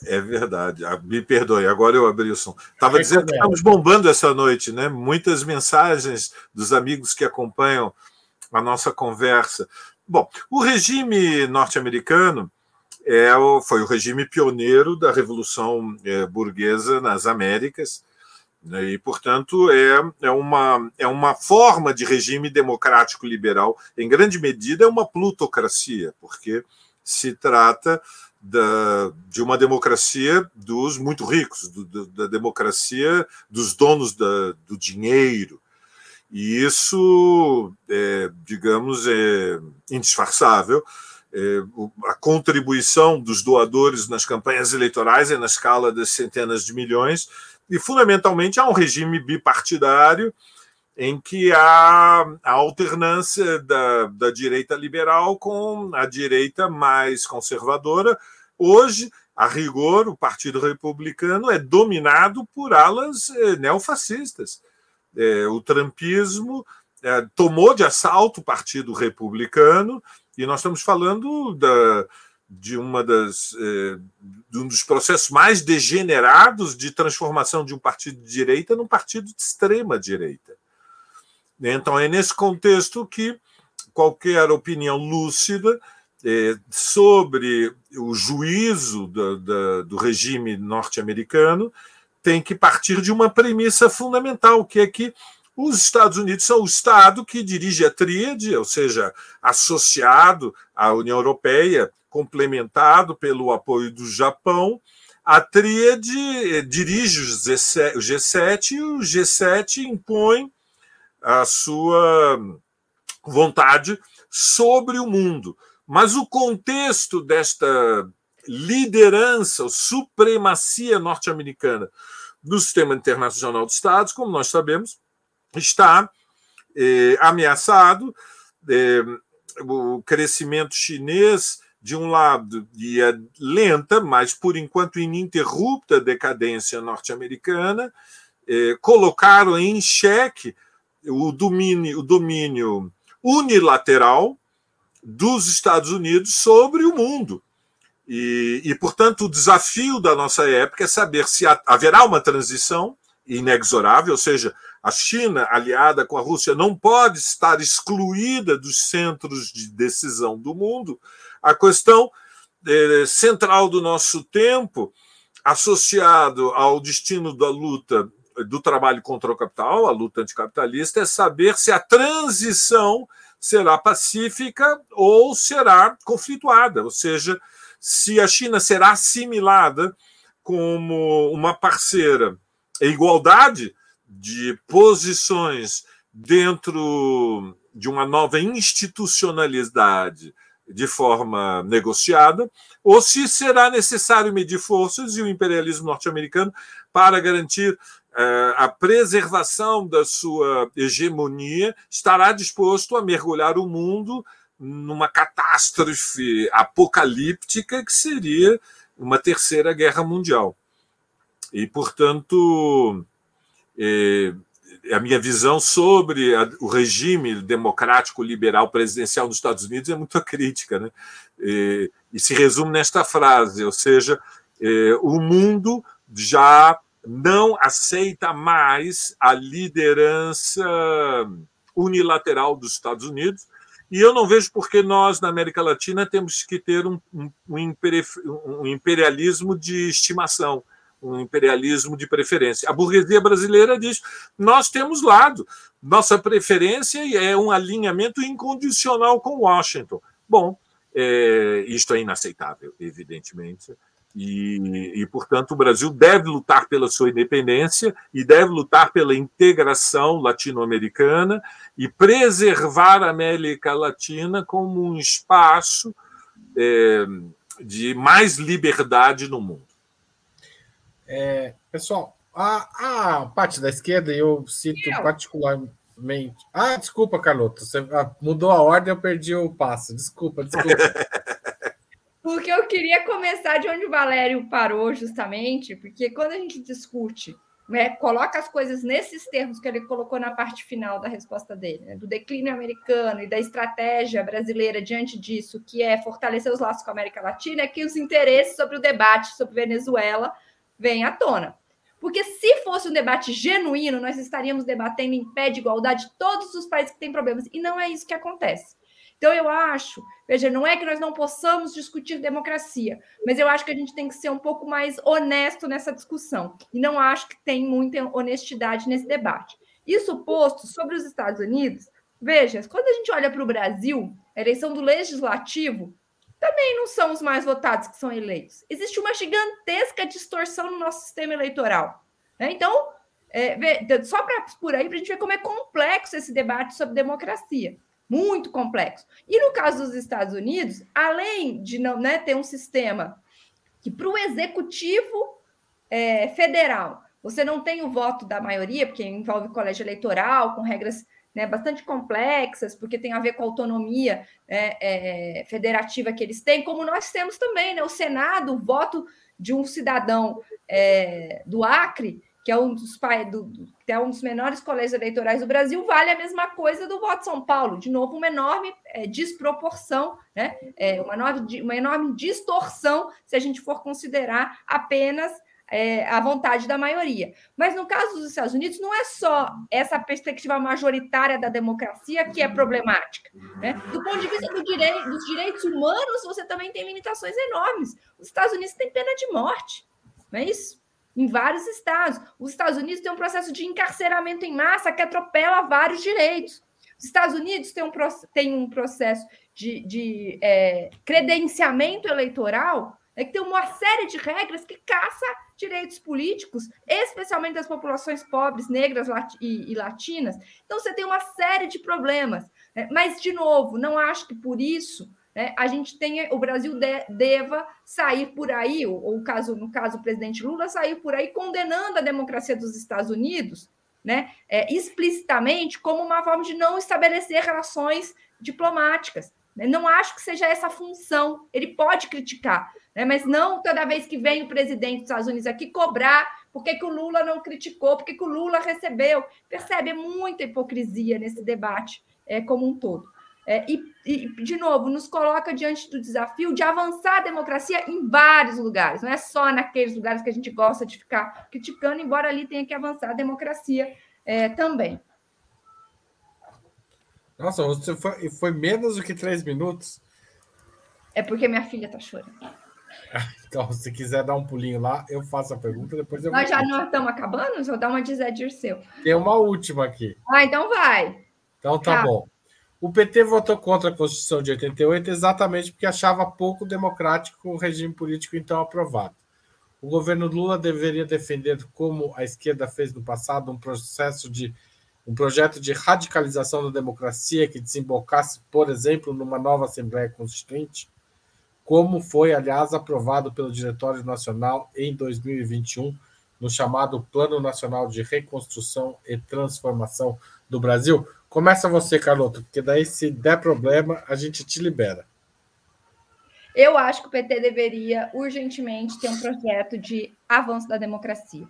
É verdade. Ah, me perdoe, agora eu abri o som. Estava dizendo que estamos bombando essa noite, né? Muitas mensagens dos amigos que acompanham a nossa conversa. Bom, o regime norte-americano é, foi o regime pioneiro da Revolução é, Burguesa nas Américas, né? e, portanto, é, é, uma, é uma forma de regime democrático liberal. Em grande medida, é uma plutocracia, porque se trata da, de uma democracia dos muito ricos, do, do, da democracia dos donos da, do dinheiro. E isso, é, digamos, é indisfarçável. É, a contribuição dos doadores nas campanhas eleitorais é na escala das centenas de milhões, e fundamentalmente há um regime bipartidário em que há a alternância da, da direita liberal com a direita mais conservadora. Hoje, a rigor, o Partido Republicano é dominado por alas eh, neofascistas. É, o trumpismo é, tomou de assalto o Partido Republicano, e nós estamos falando da, de uma das é, de um dos processos mais degenerados de transformação de um partido de direita num partido de extrema direita. Então, é nesse contexto que qualquer opinião lúcida é, sobre o juízo do, do, do regime norte-americano tem que partir de uma premissa fundamental, que é que os Estados Unidos são o Estado que dirige a tríade, ou seja, associado à União Europeia, complementado pelo apoio do Japão. A tríade eh, dirige o G7 e o G7 impõe a sua vontade sobre o mundo. Mas o contexto desta liderança, supremacia norte-americana no sistema internacional de Estados, como nós sabemos, está eh, ameaçado. Eh, o crescimento chinês, de um lado, e a lenta, mas por enquanto ininterrupta decadência norte-americana, eh, colocaram em xeque o domínio, o domínio unilateral dos Estados Unidos sobre o mundo. E, e, portanto, o desafio da nossa época é saber se haverá uma transição inexorável, ou seja, a China, aliada com a Rússia, não pode estar excluída dos centros de decisão do mundo. A questão eh, central do nosso tempo, associado ao destino da luta do trabalho contra o capital, a luta anticapitalista, é saber se a transição será pacífica ou será conflituada, ou seja, se a China será assimilada como uma parceira em igualdade de posições dentro de uma nova institucionalidade de forma negociada, ou se será necessário medir forças e o imperialismo norte-americano para garantir a preservação da sua hegemonia, estará disposto a mergulhar o mundo numa catástrofe apocalíptica que seria uma terceira guerra mundial. E, portanto, é, a minha visão sobre a, o regime democrático liberal presidencial nos Estados Unidos é muito crítica, né? E, e se resume nesta frase, ou seja, é, o mundo já não aceita mais a liderança unilateral dos Estados Unidos, e eu não vejo por que nós, na América Latina, temos que ter um, um, um imperialismo de estimação um imperialismo de preferência. A burguesia brasileira diz: nós temos lado, nossa preferência é um alinhamento incondicional com Washington. Bom, é, isto é inaceitável, evidentemente. E, e, portanto, o Brasil deve lutar pela sua independência e deve lutar pela integração latino-americana e preservar a América Latina como um espaço é, de mais liberdade no mundo. É, pessoal, a, a parte da esquerda, eu cito eu. particularmente. Ah, desculpa, Carlota, você ah, mudou a ordem, eu perdi o passo. Desculpa, desculpa. porque eu queria começar de onde o Valério parou, justamente, porque quando a gente discute, né, coloca as coisas nesses termos que ele colocou na parte final da resposta dele, né, do declínio americano e da estratégia brasileira diante disso, que é fortalecer os laços com a América Latina, é que os interesses sobre o debate sobre Venezuela vem à tona. Porque se fosse um debate genuíno, nós estaríamos debatendo em pé de igualdade todos os países que têm problemas. E não é isso que acontece. Então, eu acho, veja, não é que nós não possamos discutir democracia, mas eu acho que a gente tem que ser um pouco mais honesto nessa discussão. E não acho que tem muita honestidade nesse debate. Isso posto sobre os Estados Unidos, veja, quando a gente olha para o Brasil, a eleição do legislativo também não são os mais votados que são eleitos. Existe uma gigantesca distorção no nosso sistema eleitoral. Né? Então, é, só para por aí, para a gente ver como é complexo esse debate sobre democracia. Muito complexo. E no caso dos Estados Unidos, além de não né, ter um sistema que para o executivo é, federal você não tem o voto da maioria, porque envolve colégio eleitoral, com regras né, bastante complexas, porque tem a ver com a autonomia né, é, federativa que eles têm, como nós temos também, né, o Senado, o voto de um cidadão é, do Acre, que é um dos do, é um dos menores colégios eleitorais do Brasil, vale a mesma coisa do voto São Paulo. De novo, uma enorme é, desproporção, né? É, uma, enorme, uma enorme distorção se a gente for considerar apenas é, a vontade da maioria. Mas no caso dos Estados Unidos, não é só essa perspectiva majoritária da democracia que é problemática. Né? Do ponto de vista do direito, dos direitos humanos, você também tem limitações enormes. Os Estados Unidos têm pena de morte, não é isso? Em vários estados. Os Estados Unidos têm um processo de encarceramento em massa que atropela vários direitos. Os Estados Unidos têm um, têm um processo de, de é, credenciamento eleitoral é que tem uma série de regras que caça direitos políticos, especialmente das populações pobres, negras e, latinas. Então, você tem uma série de problemas. Né? Mas, de novo, não acho que por isso né, a gente tenha, o Brasil de, deva sair por aí, ou, ou caso, no caso o presidente Lula, sair por aí condenando a democracia dos Estados Unidos, né, é, explicitamente, como uma forma de não estabelecer relações diplomáticas. Não acho que seja essa a função. Ele pode criticar, né? mas não toda vez que vem o presidente dos Estados Unidos aqui cobrar por que, que o Lula não criticou, por que, que o Lula recebeu. Percebe muita hipocrisia nesse debate é, como um todo. É, e, e, de novo, nos coloca diante do desafio de avançar a democracia em vários lugares, não é só naqueles lugares que a gente gosta de ficar criticando, embora ali tenha que avançar a democracia é, também. Nossa, você foi, foi menos do que três minutos. É porque minha filha tá chorando. Então, se quiser dar um pulinho lá, eu faço a pergunta, depois eu Nós já não estamos acabando? Vou dar uma de Zé Dirceu. Tem uma última aqui. Ah, então vai. Então tá, tá bom. O PT votou contra a Constituição de 88 exatamente porque achava pouco democrático o regime político então aprovado. O governo Lula deveria defender, como a esquerda fez no passado, um processo de um projeto de radicalização da democracia que desembocasse, por exemplo, numa nova Assembleia Constituinte, como foi, aliás, aprovado pelo Diretório Nacional em 2021, no chamado Plano Nacional de Reconstrução e Transformação do Brasil? Começa você, Carloto, porque daí, se der problema, a gente te libera. Eu acho que o PT deveria urgentemente ter um projeto de avanço da democracia.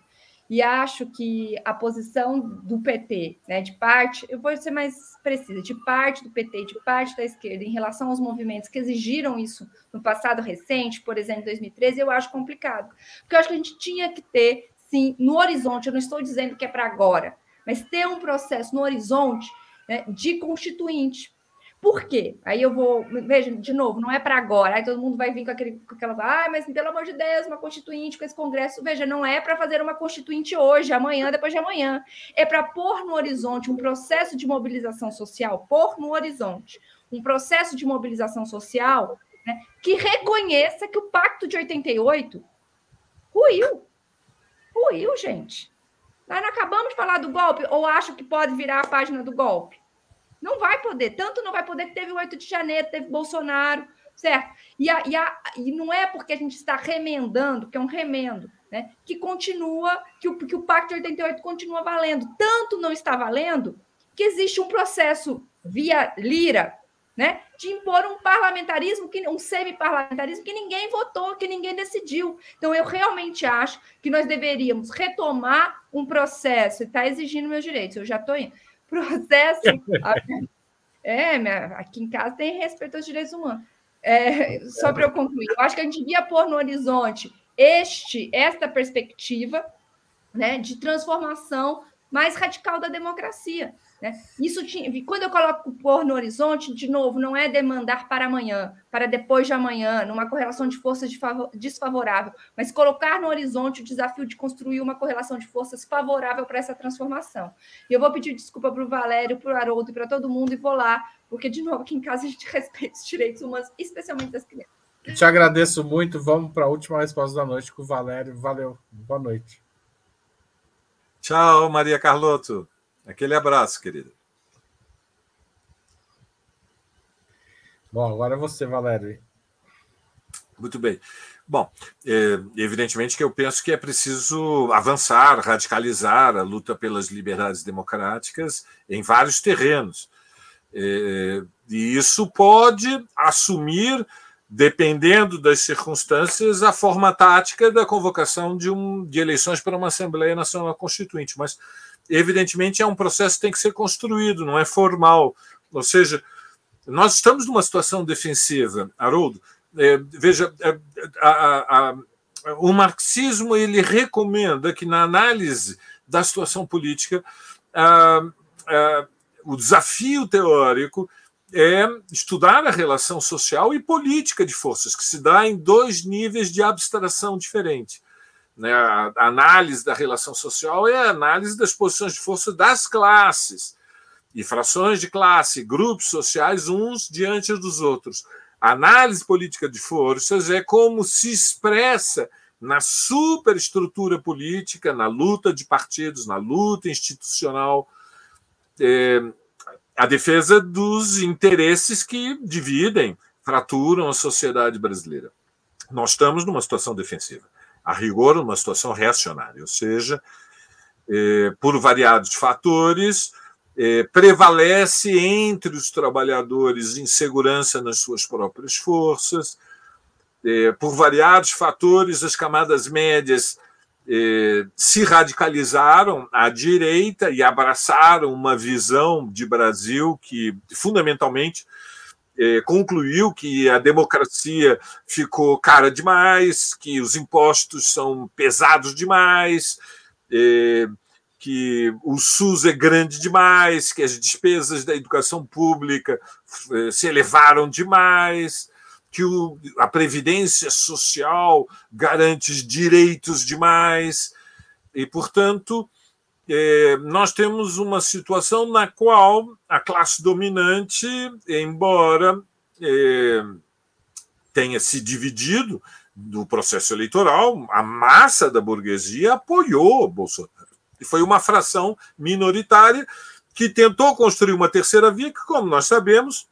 E acho que a posição do PT, né, de parte, eu vou ser mais precisa, de parte do PT, de parte da esquerda, em relação aos movimentos que exigiram isso no passado recente, por exemplo, em 2013, eu acho complicado. Porque eu acho que a gente tinha que ter, sim, no horizonte, eu não estou dizendo que é para agora, mas ter um processo no horizonte né, de constituinte. Por quê? Aí eu vou, veja, de novo, não é para agora. Aí todo mundo vai vir com, aquele, com aquela, ah, mas pelo amor de Deus, uma constituinte com esse congresso. Veja, não é para fazer uma constituinte hoje, amanhã, depois de amanhã. É para pôr no horizonte um processo de mobilização social, pôr no horizonte um processo de mobilização social né, que reconheça que o Pacto de 88 ruiu. Ruiu, gente. Nós não acabamos de falar do golpe, ou acho que pode virar a página do golpe? Não vai poder. Tanto não vai poder que teve o 8 de janeiro, teve Bolsonaro, certo? E, a, e, a, e não é porque a gente está remendando, que é um remendo, né? Que continua, que o, que o Pacto de 88 continua valendo. Tanto não está valendo que existe um processo via Lira, né, de impor um parlamentarismo, que, um semi-parlamentarismo que ninguém votou, que ninguém decidiu. Então, eu realmente acho que nós deveríamos retomar um processo, está exigindo meus direitos, eu já estou indo processo. é, minha, aqui em casa tem respeito aos direitos humanos. É, só para eu concluir, eu acho que a gente devia pôr no horizonte este, esta perspectiva né, de transformação mais radical da democracia. Né? Isso tinha, quando eu coloco pôr no horizonte, de novo, não é demandar para amanhã, para depois de amanhã, numa correlação de forças desfavorável, mas colocar no horizonte o desafio de construir uma correlação de forças favorável para essa transformação. E eu vou pedir desculpa para o Valério, para o Haroldo e para todo mundo e vou lá, porque, de novo, aqui em casa a gente respeita os direitos humanos, especialmente das crianças. Te agradeço muito. Vamos para a última resposta da noite com o Valério. Valeu. Boa noite. Tchau, Maria Carlotto. Aquele abraço, querida. Bom, agora é você, Valério. Muito bem. Bom, é, evidentemente que eu penso que é preciso avançar, radicalizar a luta pelas liberdades democráticas em vários terrenos. É, e isso pode assumir, dependendo das circunstâncias, a forma tática da convocação de, um, de eleições para uma Assembleia Nacional Constituinte. Mas evidentemente é um processo que tem que ser construído, não é formal. Ou seja, nós estamos numa situação defensiva, Haroldo. É, veja, é, a, a, a, o marxismo ele recomenda que na análise da situação política o desafio teórico é estudar a relação social e política de forças, que se dá em dois níveis de abstração diferente. Né? A análise da relação social é a análise das posições de força das classes, e frações de classe, grupos sociais, uns diante dos outros. A análise política de forças é como se expressa na superestrutura política, na luta de partidos, na luta institucional, é, a defesa dos interesses que dividem, fraturam a sociedade brasileira. Nós estamos numa situação defensiva a rigor, uma situação reacionária, ou seja, é, por variados fatores, é, prevalece entre os trabalhadores insegurança nas suas próprias forças, é, por variados fatores, as camadas médias se radicalizaram à direita e abraçaram uma visão de Brasil que, fundamentalmente, é, concluiu que a democracia ficou cara demais, que os impostos são pesados demais, é, que o SUS é grande demais, que as despesas da educação pública é, se elevaram demais, que o, a previdência social garante direitos demais, e, portanto, é, nós temos uma situação na qual a classe dominante, embora é, tenha se dividido do processo eleitoral, a massa da burguesia apoiou Bolsonaro. E foi uma fração minoritária que tentou construir uma terceira via que, como nós sabemos,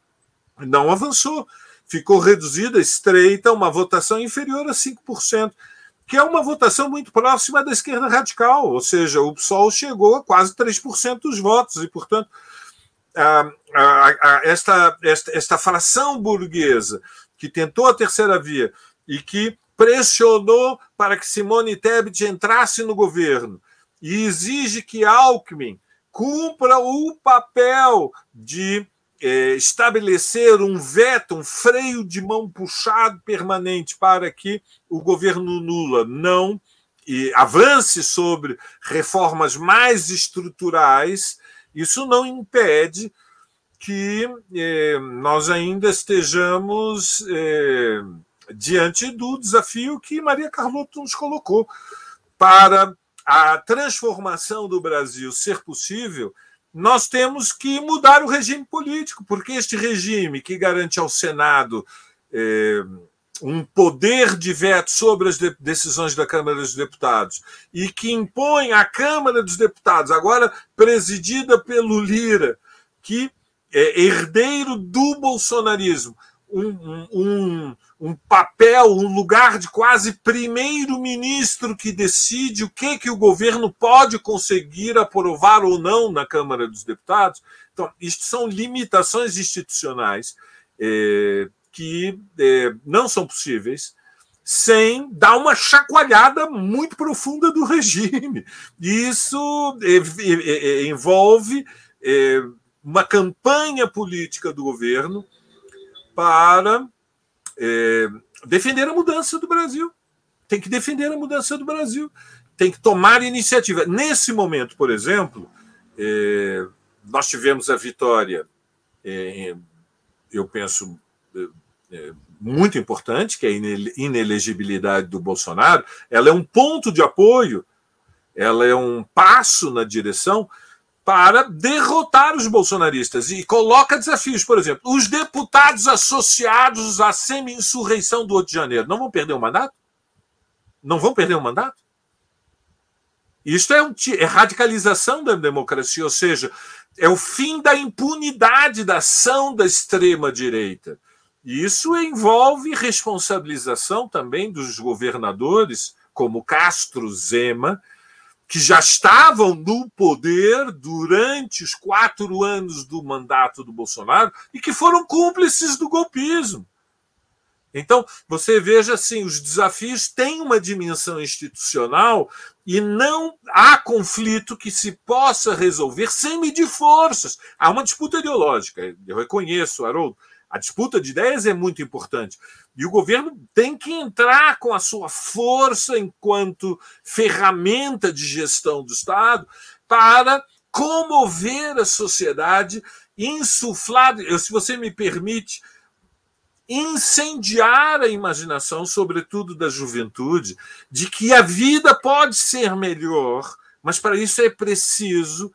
não avançou. Ficou reduzida, estreita, uma votação inferior a 5%, que é uma votação muito próxima da esquerda radical, ou seja, o PSOL chegou a quase 3% dos votos, e, portanto, a, a, a, esta, esta, esta fração burguesa que tentou a terceira via e que pressionou para que Simone Tebet entrasse no governo e exige que Alckmin cumpra o papel de é, estabelecer um veto, um freio de mão puxado permanente para que o governo Lula não avance sobre reformas mais estruturais, isso não impede que eh, nós ainda estejamos eh, diante do desafio que Maria Carlotto nos colocou. Para a transformação do Brasil ser possível nós temos que mudar o regime político, porque este regime que garante ao Senado é, um poder de veto sobre as de decisões da Câmara dos Deputados e que impõe à Câmara dos Deputados, agora presidida pelo Lira, que é herdeiro do bolsonarismo, um, um, um papel, um lugar de quase primeiro-ministro que decide o que, que o governo pode conseguir aprovar ou não na Câmara dos Deputados. Então, isto são limitações institucionais é, que é, não são possíveis sem dar uma chacoalhada muito profunda do regime. Isso é, envolve uma campanha política do governo para é, defender a mudança do Brasil. Tem que defender a mudança do Brasil. Tem que tomar iniciativa. Nesse momento, por exemplo, é, nós tivemos a vitória, é, eu penso, é, é, muito importante, que é a inelegibilidade do Bolsonaro. Ela é um ponto de apoio, ela é um passo na direção para derrotar os bolsonaristas e coloca desafios, por exemplo, os deputados associados à semi-insurreição do 8 de janeiro não vão perder o mandato? Não vão perder o mandato? Isto é, um, é radicalização da democracia, ou seja, é o fim da impunidade da ação da extrema-direita. Isso envolve responsabilização também dos governadores, como Castro Zema, que já estavam no poder durante os quatro anos do mandato do Bolsonaro e que foram cúmplices do golpismo. Então, você veja assim, os desafios têm uma dimensão institucional e não há conflito que se possa resolver sem medir forças. Há uma disputa ideológica, eu reconheço, Haroldo, a disputa de ideias é muito importante. E o governo tem que entrar com a sua força enquanto ferramenta de gestão do Estado para comover a sociedade, insuflar, se você me permite, incendiar a imaginação, sobretudo da juventude, de que a vida pode ser melhor, mas para isso é preciso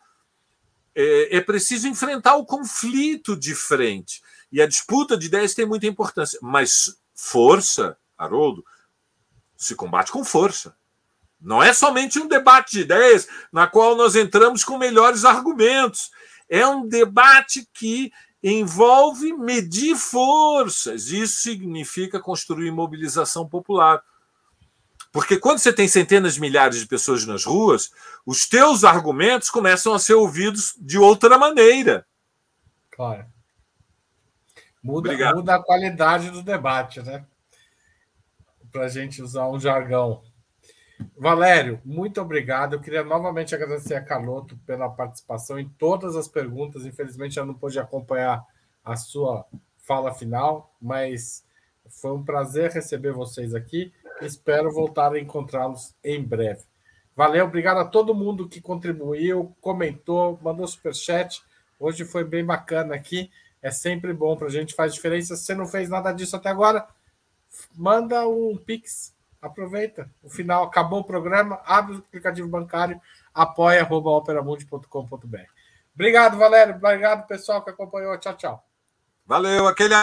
é, é preciso enfrentar o conflito de frente. E a disputa de ideias tem muita importância, mas força, Haroldo, se combate com força. Não é somente um debate de ideias na qual nós entramos com melhores argumentos. É um debate que envolve medir forças. Isso significa construir mobilização popular. Porque quando você tem centenas de milhares de pessoas nas ruas, os teus argumentos começam a ser ouvidos de outra maneira. Claro. Muda, muda a qualidade do debate, né? Para a gente usar um jargão. Valério, muito obrigado. Eu queria novamente agradecer a Carloto pela participação em todas as perguntas. Infelizmente, eu não pude acompanhar a sua fala final, mas foi um prazer receber vocês aqui. Espero voltar a encontrá-los em breve. Valeu, obrigado a todo mundo que contribuiu, comentou, mandou superchat. Hoje foi bem bacana aqui. É sempre bom para a gente, faz diferença. Se você não fez nada disso até agora, manda um Pix. Aproveita. O final acabou o programa, abre o aplicativo bancário, apoia.operamundi.com.br. Obrigado, Valério. Obrigado, pessoal que acompanhou. Tchau, tchau. Valeu, aquele.